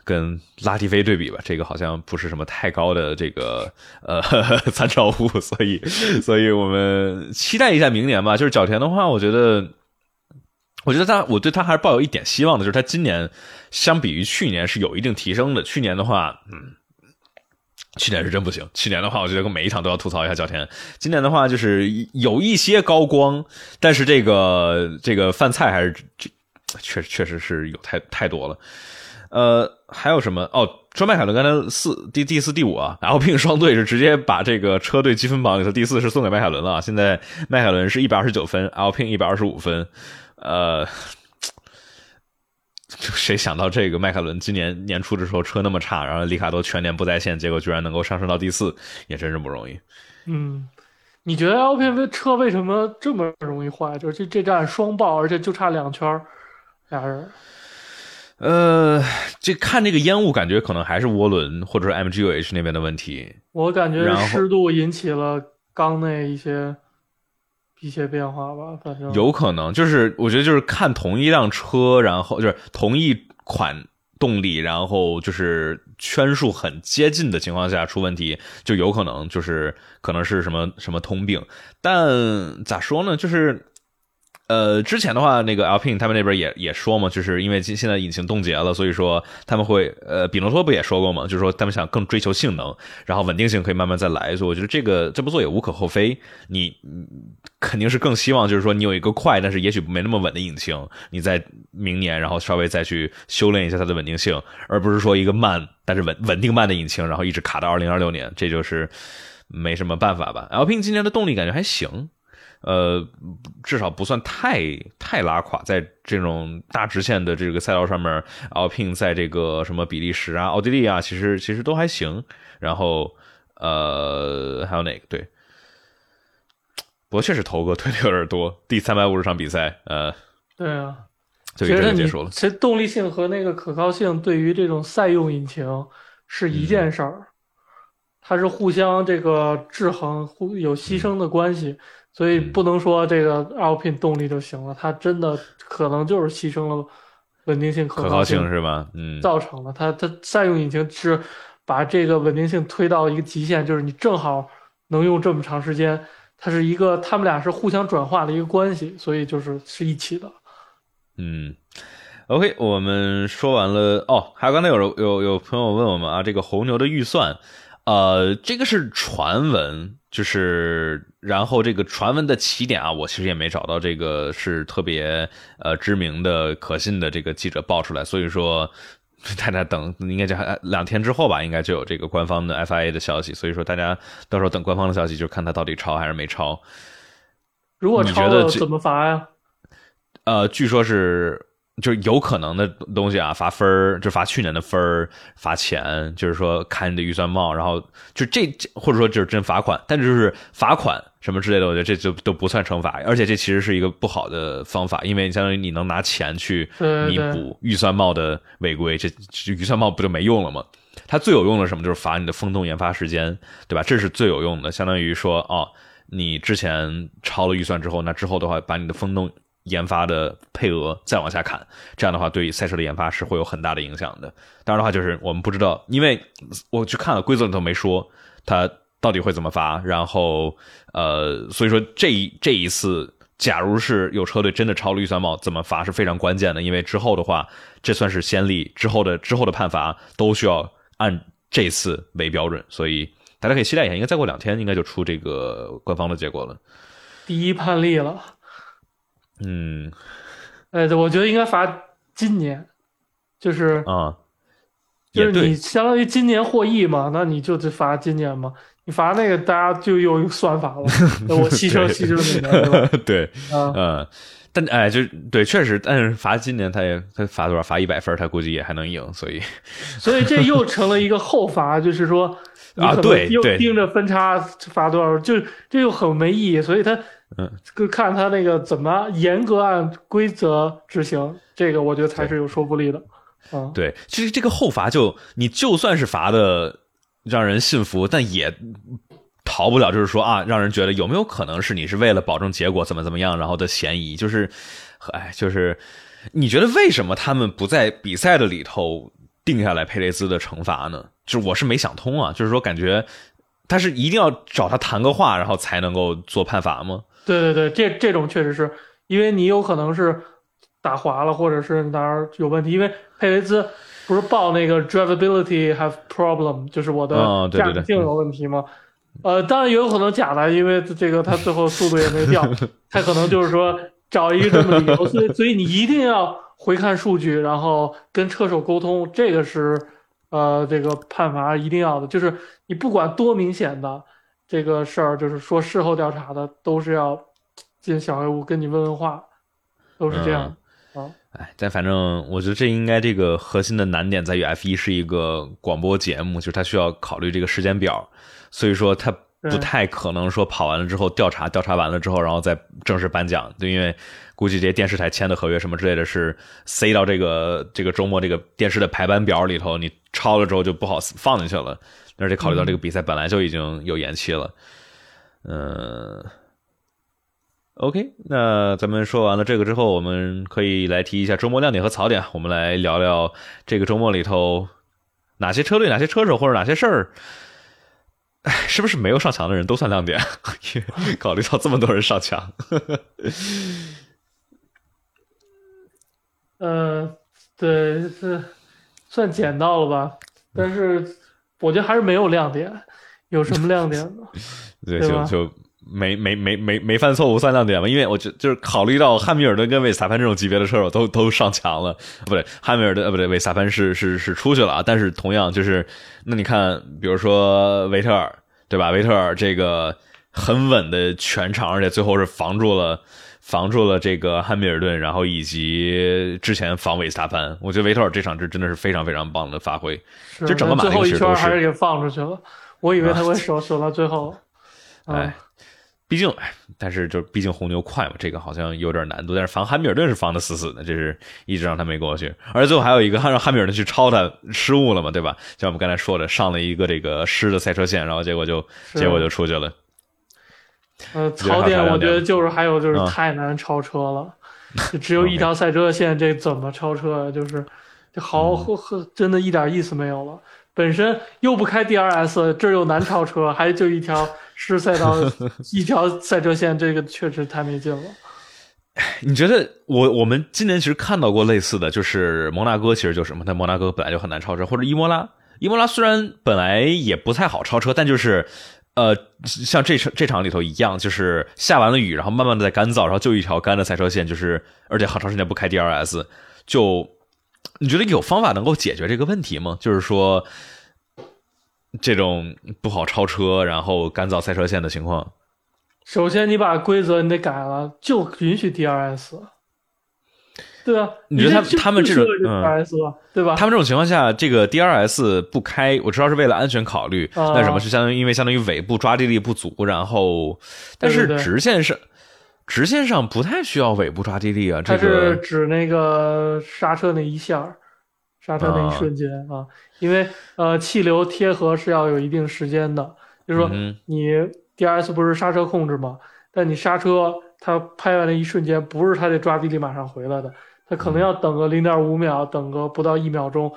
跟拉蒂菲对比吧，这个好像不是什么太高的这个呃 参照物，所以所以我们期待一下明年吧。就是角田的话，我觉得。我觉得他，我对他还是抱有一点希望的，就是他今年相比于去年是有一定提升的。去年的话，嗯，去年是真不行。去年的话，我觉得每一场都要吐槽一下角田。今年的话，就是有一些高光，但是这个这个饭菜还是这确确实是有太太多了。呃，还有什么？哦，说迈凯伦刚才四第第四第五啊，L P 双队是直接把这个车队积分榜里头第四是送给迈凯伦了。现在迈凯伦是一百二十九分，L P 一百二十五分。呃，谁想到这个迈凯伦今年年初的时候车那么差，然后里卡多全年不在线，结果居然能够上升到第四，也真是不容易。嗯，你觉得 LPV 车为什么这么容易坏？就是这这站双爆，而且就差两圈，俩人。呃，这看这个烟雾，感觉可能还是涡轮或者是 MGUH 那边的问题。我感觉湿度引起了缸内一些。一些变化吧，反正有可能，就是我觉得就是看同一辆车，然后就是同一款动力，然后就是圈数很接近的情况下出问题，就有可能就是可能是什么什么通病，但咋说呢，就是。呃，之前的话，那个 Alpine 他们那边也也说嘛，就是因为现现在引擎冻结了，所以说他们会，呃，比诺托不也说过嘛，就是说他们想更追求性能，然后稳定性可以慢慢再来，所以我觉得这个这么做也无可厚非。你肯定是更希望就是说你有一个快，但是也许没那么稳的引擎，你在明年然后稍微再去修炼一下它的稳定性，而不是说一个慢但是稳稳定慢的引擎，然后一直卡到二零二六年，这就是没什么办法吧。l p i n 今年的动力感觉还行。呃，至少不算太太拉垮，在这种大直线的这个赛道上面，Alpine 在这个什么比利时啊、奥地利啊，其实其实都还行。然后呃，还有哪个？对，不过确实头哥推的有点多。第三百五十场比赛，呃，对啊，就这个结束了。其实动力性和那个可靠性对于这种赛用引擎是一件事儿，它是互相这个制衡、互有牺牲的关系。所以不能说这个 Alpine 动力就行了，它真的可能就是牺牲了稳定性、可靠性是吧？嗯，造成的。它它再用引擎是把这个稳定性推到一个极限，就是你正好能用这么长时间。它是一个，他们俩是互相转化的一个关系，所以就是是一起的。嗯，OK，我们说完了哦。还有刚才有有有朋友问我们啊，这个红牛的预算，呃，这个是传闻。就是，然后这个传闻的起点啊，我其实也没找到这个是特别呃知名的、可信的这个记者爆出来，所以说 大家等，应该就两天之后吧，应该就有这个官方的 FIA 的消息，所以说大家到时候等官方的消息，就看他到底抄还是没抄。如果抄了怎么罚呀？呃，据说是。就是有可能的东西啊，罚分儿就罚去年的分儿，罚钱，就是说看你的预算帽，然后就这或者说就是真罚款，但就是罚款什么之类的，我觉得这就都不算惩罚，而且这其实是一个不好的方法，因为相当于你能拿钱去弥补预算帽的违规，这预算帽不就没用了吗？它最有用的什么就是罚你的风洞研发时间，对吧？这是最有用的，相当于说哦，你之前超了预算之后，那之后的话把你的风洞。研发的配额再往下砍，这样的话对赛车的研发是会有很大的影响的。当然的话，就是我们不知道，因为我去看了规则里头没说它到底会怎么罚，然后呃，所以说这一 这一次。假如是有车队真的超了预算帽，怎么罚是非常关键的，因为之后的话，这算是先例，之后的之后的判罚都需要按这次为标准，所以大家可以期待一下，应该再过两天应该就出这个官方的结果了。第一判例了，嗯，哎，我觉得应该罚今年，就是啊，就是你相当于今年获益嘛，那你就得罚今年嘛。你罚那个，大家就有算法了。我汽车汽车里面，对，嗯，但哎，就对，确实，但是罚今年他也他罚多少？罚一百分，他估计也还能赢，所以，所以这又成了一个后罚，就是说，啊，对，又盯着分差罚多少，就这又很没意义。所以他，嗯，看他那个怎么严格按规则执行，这个我觉得才是有说服力的。啊，对，其实这个后罚就你就算是罚的。让人信服，但也逃不了，就是说啊，让人觉得有没有可能是你是为了保证结果怎么怎么样，然后的嫌疑，就是，哎，就是你觉得为什么他们不在比赛的里头定下来佩雷兹的惩罚呢？就是我是没想通啊，就是说感觉他是一定要找他谈个话，然后才能够做判罚吗？对对对，这这种确实是因为你有可能是打滑了，或者是哪儿有问题，因为佩雷兹。不是报那个 drivability have problem，就是我的驾驶性有问题吗？呃，当然也有可能假的，因为这个他最后速度也没掉，他可能就是说找一个这么理由，所以所以你一定要回看数据，然后跟车手沟通，这个是呃这个判罚一定要的，就是你不管多明显的这个事儿，就是说事后调查的都是要进小黑屋跟你问问话，都是这样啊。哎，但反正我觉得这应该这个核心的难点在于 F 一是一个广播节目，就是它需要考虑这个时间表，所以说它不太可能说跑完了之后调查，调查完了之后然后再正式颁奖，对因为估计这些电视台签的合约什么之类的是塞到这个这个周末这个电视的排班表里头，你超了之后就不好放进去了，而且考虑到这个比赛本来就已经有延期了，嗯。OK，那咱们说完了这个之后，我们可以来提一下周末亮点和槽点。我们来聊聊这个周末里头哪些车队、哪些车手或者哪些事儿，是不是没有上墙的人都算亮点？考虑到这么多人上墙，呃，对，是算捡到了吧？但是我觉得还是没有亮点。有什么亮点呢？对，就就。没没没没没犯错误算亮点嘛？因为我觉就是考虑到汉密尔顿跟韦斯塔潘这种级别的车手都都上墙了，不对，汉密尔顿呃不对，韦斯塔潘是是是出去了啊。但是同样就是，那你看，比如说维特尔对吧？维特尔这个很稳的全场，而且最后是防住了防住了这个汉密尔顿，然后以及之前防韦斯塔潘。我觉得维特尔这场是真的是非常非常棒的发挥，就整个马最后一圈还是给放出去了，我以为他会守守到最后，哎。毕竟，但是就毕竟红牛快嘛，这个好像有点难度。但是防汉密尔顿是防的死死的，这是一直让他没过去。而且最后还有一个让汉密尔顿去超他，失误了嘛，对吧？像我们刚才说的，上了一个这个湿的赛车线，然后结果就结果就出去了。呃，槽点我觉得就是还有就是太难超车了，就只有一条赛车线，这怎么超车啊？就是这好呵，真的一点意思没有了。本身又不开 DRS，这又难超车，还就一条。是赛道 一条赛车线，这个确实太没劲了。你觉得我我们今年其实看到过类似的，就是摩纳哥，其实就是什么？但摩纳哥本来就很难超车，或者伊莫拉，伊莫拉虽然本来也不太好超车，但就是呃，像这场这场里头一样，就是下完了雨，然后慢慢的在干燥，然后就一条干的赛车线，就是而且好长时间不开 DRS，就你觉得有方法能够解决这个问题吗？就是说。这种不好超车，然后干燥赛车线的情况。首先，你把规则你得改了，就允许 DRS。对啊，你觉得他他们这种 DRS 对吧？他们这种情况下，这个 DRS 不开，我知道是为了安全考虑。那什么是相当于因为相当于尾部抓地力不足，然后但是直线上直线上不太需要尾部抓地力啊。这是指那个刹车那一下刹车那一瞬间啊。因为呃，气流贴合是要有一定时间的，就是说你 D R S 不是刹车控制吗？但你刹车它拍完的一瞬间，不是它这抓地力马上回来的，他可能要等个零点五秒，等个不到一秒钟，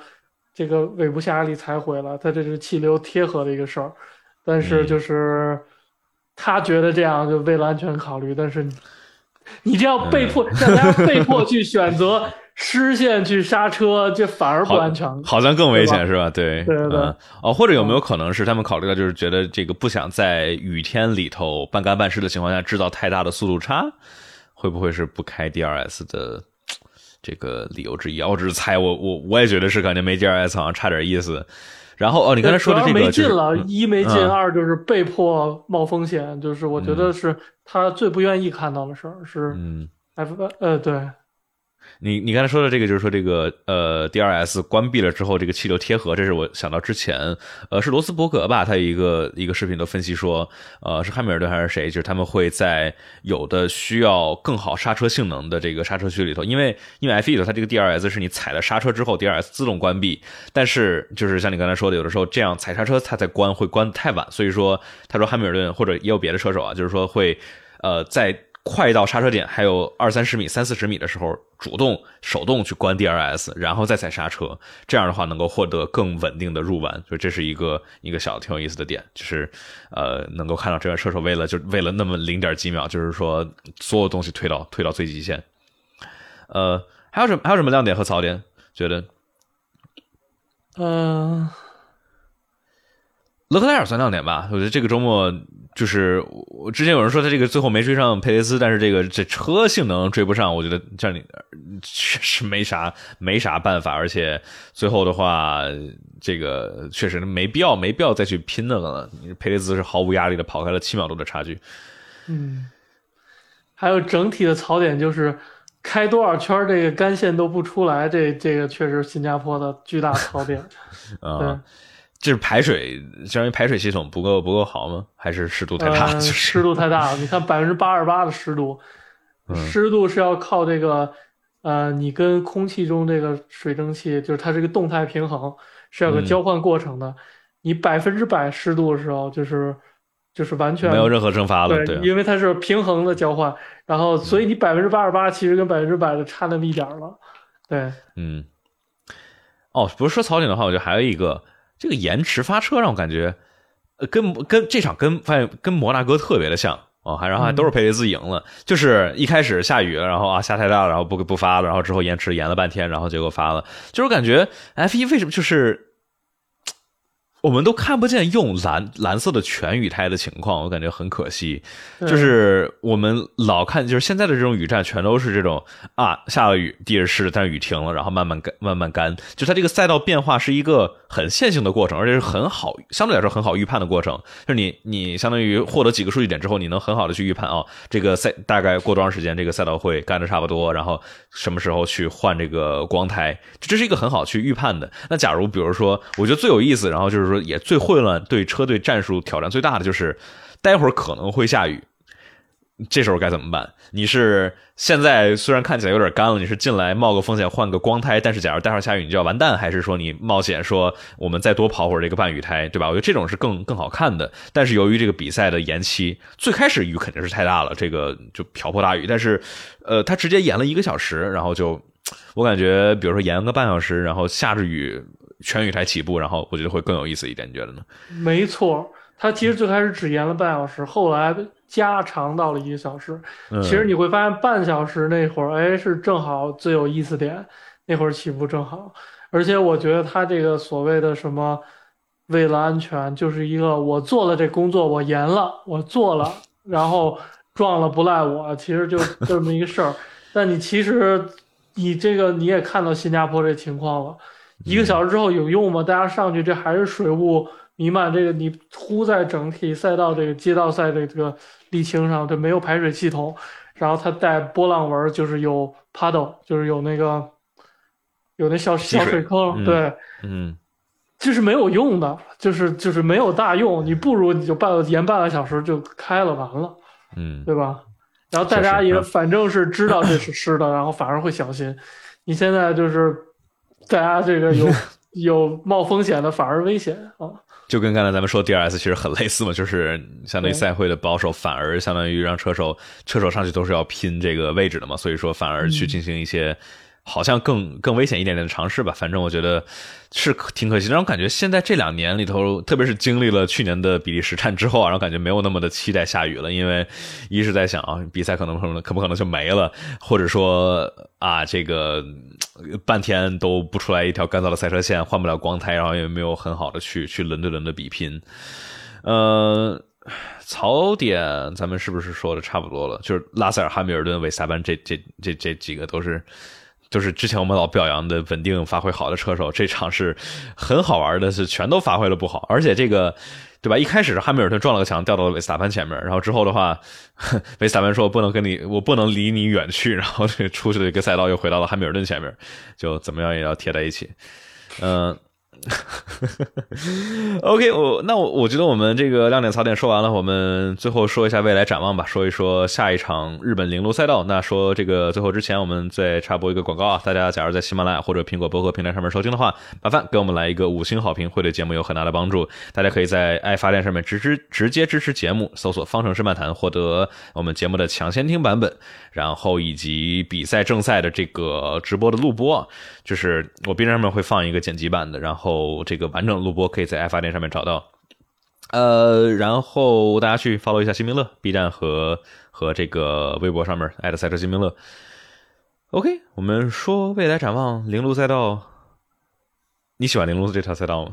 这个尾部下压力才回来。他这是气流贴合的一个事儿，但是就是他觉得这样就为了安全考虑，但是你这样被迫让大家被迫 去选择。失线去刹车，这反而不安全，好像更危险是吧？对对对。哦，或者有没有可能是他们考虑到，就是觉得这个不想在雨天里头半干半湿的情况下制造太大的速度差，会不会是不开 DRS 的这个理由之一？我只是猜，我我我也觉得是，感觉没劲儿 s 好像差点意思。然后哦，你刚才说的这个没进了，一没进，二就是被迫冒风险，就是我觉得是他最不愿意看到的事儿，是嗯，F 呃对。你你刚才说的这个，就是说这个呃，DRS 关闭了之后，这个气流贴合，这是我想到之前，呃，是罗斯伯格吧？他一个一个视频都分析说，呃，是汉密尔顿还是谁？就是他们会在有的需要更好刹车性能的这个刹车区里头，因为因为 F1 里头它这个 DRS 是你踩了刹车之后，DRS 自动关闭，但是就是像你刚才说的，有的时候这样踩刹车它再关会关太晚，所以说他说汉密尔顿或者也有别的车手啊，就是说会呃在。快到刹车点还有二三十米、三四十米的时候，主动手动去关 DRS，然后再踩刹车，这样的话能够获得更稳定的入弯。所以这是一个一个小挺有意思的点，就是呃，能够看到这个车手为了就为了那么零点几秒，就是说所有东西推到推到最极限。呃，还有什么还有什么亮点和槽点？觉得？嗯，勒克莱尔算亮点吧？我觉得这个周末。就是我之前有人说他这个最后没追上佩雷斯，但是这个这车性能追不上，我觉得这样你确实没啥没啥办法，而且最后的话，这个确实没必要没必要再去拼那个了。佩雷斯是毫无压力的跑开了七秒多的差距。嗯，还有整体的槽点就是开多少圈这个干线都不出来，这这个确实新加坡的巨大槽点。啊。这是排水，相当于排水系统不够不够好吗？还是湿度太大？湿度太大了。你看百分之八十八的湿度，湿度是要靠这个，呃，你跟空气中这个水蒸气，就是它这个动态平衡是要个交换过程的。你百分之百湿度的时候，就是就是完全没有任何蒸发了，对，因为它是平衡的交换。然后，所以你百分之八十八其实跟百分之百的差那么一点了。对，嗯。哦，不是说槽点的话，我觉得还有一个。这个延迟发车让我感觉，呃，跟跟这场跟发现跟摩纳哥特别的像哦，还然后还都是佩雷兹赢了，就是一开始下雨了，然后啊下太大了，然后不不发了，然后之后延迟延了半天，然后结果发了，就是感觉 F 一为什么就是。我们都看不见用蓝蓝色的全雨胎的情况，我感觉很可惜。就是我们老看，就是现在的这种雨战，全都是这种啊，下了雨，地是湿，但是雨停了，然后慢慢干，慢慢干。就它这个赛道变化是一个很线性的过程，而且是很好，相对来说很好预判的过程。就是你你相当于获得几个数据点之后，你能很好的去预判啊，这个赛大概过多长时间，这个赛道会干的差不多，然后什么时候去换这个光胎，这是一个很好去预判的。那假如比如说，我觉得最有意思，然后就是。说也最混乱，对车队战术挑战最大的就是，待会儿可能会下雨，这时候该怎么办？你是现在虽然看起来有点干了，你是进来冒个风险换个光胎，但是假如待会儿下雨你就要完蛋，还是说你冒险说我们再多跑会儿这个半雨胎，对吧？我觉得这种是更更好看的。但是由于这个比赛的延期，最开始雨肯定是太大了，这个就瓢泼大雨，但是呃，他直接延了一个小时，然后就我感觉，比如说延个半小时，然后下着雨。全雨台起步，然后我觉得会更有意思一点，你觉得呢？没错，它其实最开始只延了半小时，后来加长到了一个小时。其实你会发现，半小时那会儿，哎，是正好最有意思点，那会儿起步正好。而且我觉得他这个所谓的什么为了安全，就是一个我做了这工作，我严了，我做了，然后撞了不赖我，其实就 这么一个事儿。但你其实你这个你也看到新加坡这情况了。一个小时之后有用吗？大家上去，这还是水雾弥漫。这个你呼在整体赛道这个街道赛的这个沥青上，对没有排水系统，然后它带波浪纹，就是有 puddle，就是有那个有那小小水坑。对，嗯，这是没有用的，就是就是没有大用。你不如你就半延半个小时就开了，完了，嗯，对吧？然后大家也反正是知道这是湿的，然后反而会小心。你现在就是。大家这个有 有冒风险的反而危险啊！就跟刚才咱们说 DRS 其实很类似嘛，就是相当于赛会的保守，反而相当于让车手车手上去都是要拼这个位置的嘛，所以说反而去进行一些。好像更更危险一点点的尝试吧，反正我觉得是挺可惜。让我感觉现在这两年里头，特别是经历了去年的比利时站之后啊，然后感觉没有那么的期待下雨了，因为一是在想啊，比赛可能可能可不可能就没了，或者说啊，这个半天都不出来一条干燥的赛车线，换不了光胎，然后也没有很好的去去轮对轮的比拼。呃，槽点咱们是不是说的差不多了？就是拉塞尔、汉密尔顿、韦斯塔潘这这这这几个都是。就是之前我们老表扬的稳定发挥好的车手，这场是很好玩的，是全都发挥了不好，而且这个，对吧？一开始是汉密尔顿撞了个墙，掉到了维斯塔潘前面，然后之后的话，维斯塔潘说不能跟你，我不能离你远去，然后出去的一个赛道又回到了汉密尔顿前面，就怎么样也要贴在一起，嗯。OK，我那我我觉得我们这个亮点槽点说完了，我们最后说一下未来展望吧，说一说下一场日本铃鹿赛道。那说这个最后之前，我们再插播一个广告啊，大家假如在喜马拉雅或者苹果播客平台上面收听的话，麻烦给我们来一个五星好评，会对节目有很大的帮助。大家可以在爱发电上面直支直接支持节目，搜索“方程式漫谈”获得我们节目的抢先听版本，然后以及比赛正赛的这个直播的录播，就是我 B 站上面会放一个剪辑版的，然后。后这个完整录播可以在爱发电上面找到，呃，然后大家去 follow 一下新明乐 B 站和和这个微博上面艾特赛车新明乐。OK，我们说未来展望零路赛道，你喜欢零路这条赛道吗？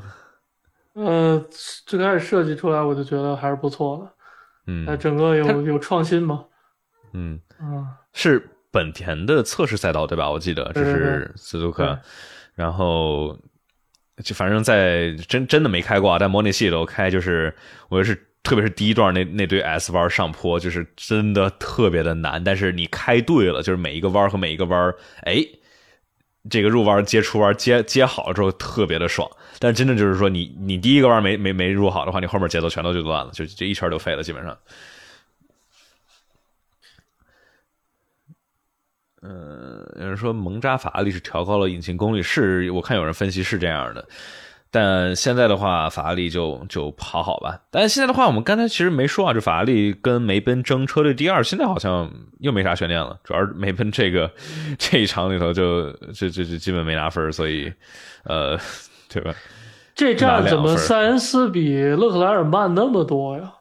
呃，最开始设计出来我就觉得还是不错的，嗯，整个有有创新嘛，嗯嗯，是本田的测试赛道对吧？我记得这是斯图克，然后。就反正，在真真的没开过啊，在模拟器里头开，就是我是特别是第一段那那堆 S 弯上坡，就是真的特别的难。但是你开对了，就是每一个弯和每一个弯，哎，这个入弯接出弯接接好了之后特别的爽。但真的就是说，你你第一个弯没没没入好的话，你后面节奏全都就乱了，就这一圈就废了，基本上。嗯，有人说蒙扎法拉利是调高了引擎功率，是我看有人分析是这样的，但现在的话法拉利就就跑好吧。但是现在的话，我们刚才其实没说啊，这法拉利跟梅奔争车队第二，现在好像又没啥悬念了。主要是梅奔这个这一场里头就就就就基本没拿分，所以呃，对吧？这站怎么塞恩斯比勒克莱尔慢那么多呀？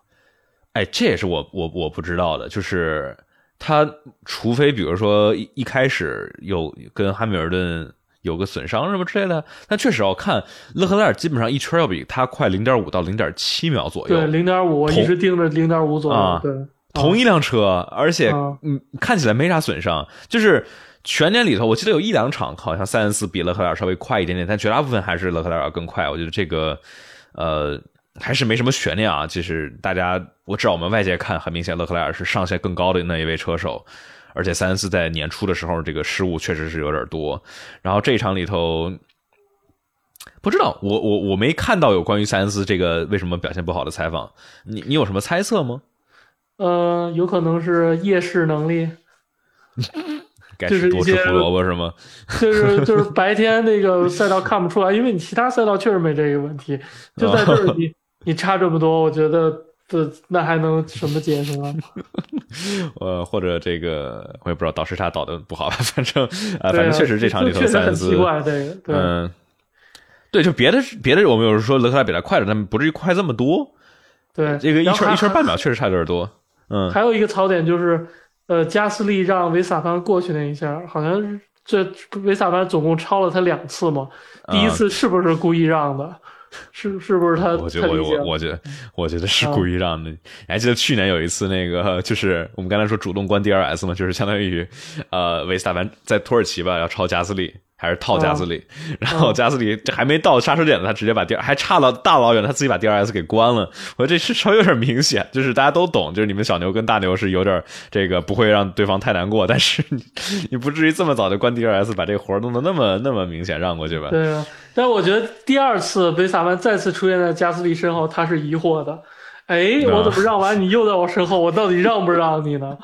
哎，这也是我我我不知道的，就是。他除非比如说一一开始有跟汉密尔顿有个损伤什么之类的，但确实要看勒克莱尔基本上一圈要比他快零点五到零点七秒左右。对，零点五，我一直盯着零点五左右。对，同一辆车，而且嗯看起来没啥损伤。就是全年里头，我记得有一两场好像塞恩斯比勒克莱尔稍微快一点点，但绝大部分还是勒克莱尔更快。我觉得这个呃。还是没什么悬念啊，其实大家，我知道我们外界看，很明显，勒克莱尔是上限更高的那一位车手，而且塞恩斯在年初的时候，这个失误确实是有点多。然后这一场里头，不知道我我我没看到有关于塞恩斯这个为什么表现不好的采访，你你有什么猜测吗？呃，有可能是夜视能力，就是多吃胡萝卜是吗？就是就是白天那个赛道看不出来，因为你其他赛道确实没这个问题，就在这儿 你。差这么多，我觉得这那还能什么解释呢？呃，或者这个我也不知道导时差导的不好吧，反正啊，反正确实这场里头三次，奇怪，对，嗯，对，就别的别的，我们有时说勒克莱尔比他快了，但不至于快这么多。对，这个一圈一圈半秒确实差有点多。嗯，还有一个槽点就是，呃，加斯利让维萨潘过去那一下，好像这维萨潘总共超了他两次嘛，第一次是不是故意让的？是是不是他？我觉得我我我觉得我觉得是故意让的。你还记得去年有一次那个，就是我们刚才说主动关 DRS 嘛，就是相当于呃维斯塔潘在土耳其吧要超加斯利。还是套加斯利，然后加斯利这还没到刹车点呢，他直接把第二还差了大老远，他自己把 D R S 给关了。我觉得这是稍微有点明显，就是大家都懂，就是你们小牛跟大牛是有点这个不会让对方太难过，但是你你不至于这么早就关 D R S，把这个活弄得那么那么明显让过去吧？对啊，但我觉得第二次维萨曼再次出现在加斯利身后，他是疑惑的。哎，我怎么让完你又在我身后？我到底让不让你呢？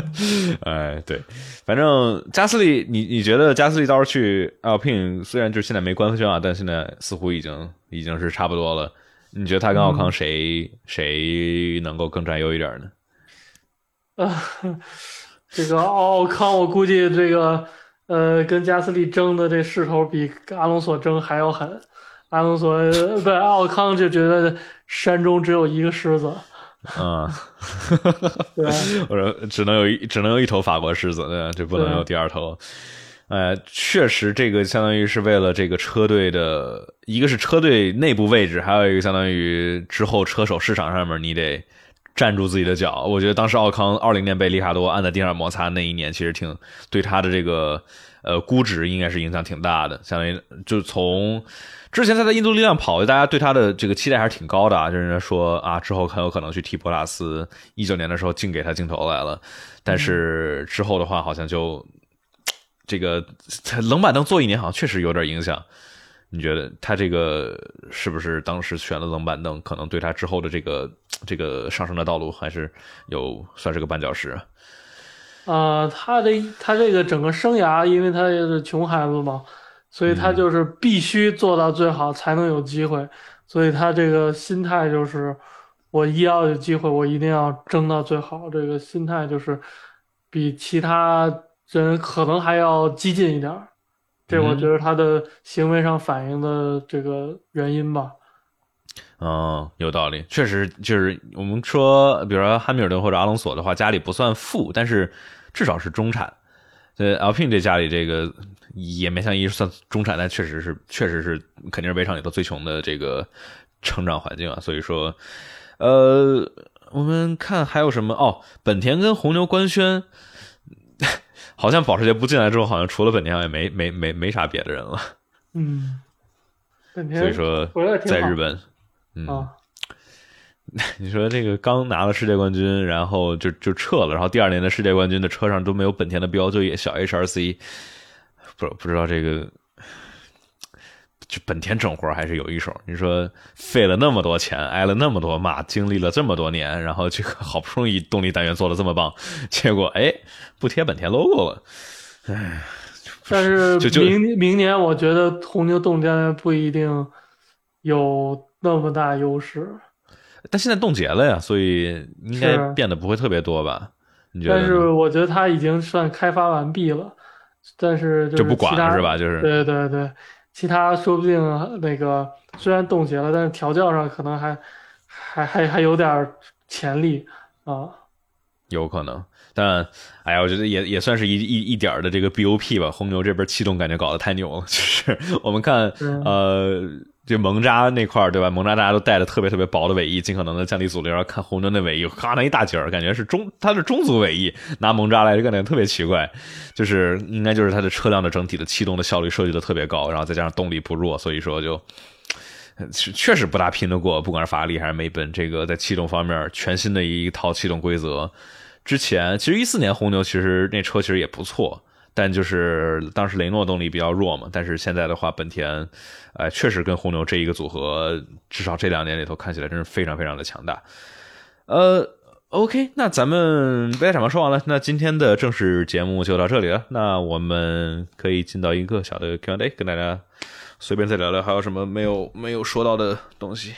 哎，对，反正加斯利，你你觉得加斯利到时候去 Alpine，虽然就现在没官宣啊，但现在似乎已经已经是差不多了。你觉得他跟奥康谁、谁能够更占优一点呢？啊，这个奥康，我估计这个呃，跟加斯利争的这势头比阿隆索争还要狠。阿隆索不，奥康就觉得山中只有一个狮子。嗯，对，我说只能有一只能有一头法国狮子，对吧？就不能有第二头。呃，确实，这个相当于是为了这个车队的，一个是车队内部位置，还有一个相当于之后车手市场上面，你得站住自己的脚。我觉得当时奥康二零年被里卡多按在地上摩擦那一年，其实挺对他的这个呃估值应该是影响挺大的。相当于就从之前他在印度力量跑，大家对他的这个期待还是挺高的啊，就是说啊，之后很有可能去踢博拉斯。一九年的时候净给他镜头来了，但是之后的话好像就。这个冷板凳坐一年好像确实有点影响，你觉得他这个是不是当时选了冷板凳，可能对他之后的这个这个上升的道路还是有算是个绊脚石？啊，他的他这个整个生涯，因为他是穷孩子嘛，所以他就是必须做到最好才能有机会，所以他这个心态就是我一要有机会，我一定要争到最好，这个心态就是比其他。人可能还要激进一点儿，这我觉得他的行为上反映的这个原因吧。嗯，有道理，确实就是我们说，比如说汉密尔顿或者阿隆索的话，家里不算富，但是至少是中产。呃，Alpine 这家里这个也没像一算中产，但确实是确实是肯定是围场里头最穷的这个成长环境啊。所以说，呃，我们看还有什么哦，本田跟红牛官宣。好像保时捷不进来之后，好像除了本田，也没没没没啥别的人了。嗯，本田所以说在日本，嗯，你说这个刚拿了世界冠军，然后就就撤了，然后第二年的世界冠军的车上都没有本田的标，就也小 HRC，不不知道这个。就本田整活还是有一手，你说费了那么多钱，挨了那么多骂，经历了这么多年，然后这个 好不容易动力单元做的这么棒，结果哎不贴本田 logo 了，哎。但是明明年我觉得红牛动力单元不一定有那么大优势。但现在冻结了呀，所以应该变得不会特别多吧？你觉得？但是我觉得它已经算开发完毕了，但是就不管了是吧？就是对对对。其他说不定那个虽然冻结了，但是调教上可能还还还还有点潜力啊，有可能。但哎呀，我觉得也也算是一一一点的这个 BOP 吧。红牛这边气动感觉搞得太牛了，就是我们看呃。这蒙扎那块对吧？蒙扎大家都带着特别特别薄的尾翼，尽可能的降低阻力。然后看红牛那尾翼，咔那一大截，感觉是中，它是中足尾翼，拿蒙扎来，就感觉特别奇怪。就是应该就是它的车辆的整体的气动的效率设计的特别高，然后再加上动力不弱，所以说就确实不大拼得过，不管是法拉利还是梅奔，这个在气动方面全新的一套气动规则。之前其实一四年红牛其实那车其实也不错。但就是当时雷诺动力比较弱嘛，但是现在的话，本田，呃，确实跟红牛这一个组合，至少这两年里头看起来真是非常非常的强大。呃，OK，那咱们备赛场说完了，那今天的正式节目就到这里了。那我们可以进到一个小的 Q&A，跟大家随便再聊聊，还有什么没有没有说到的东西。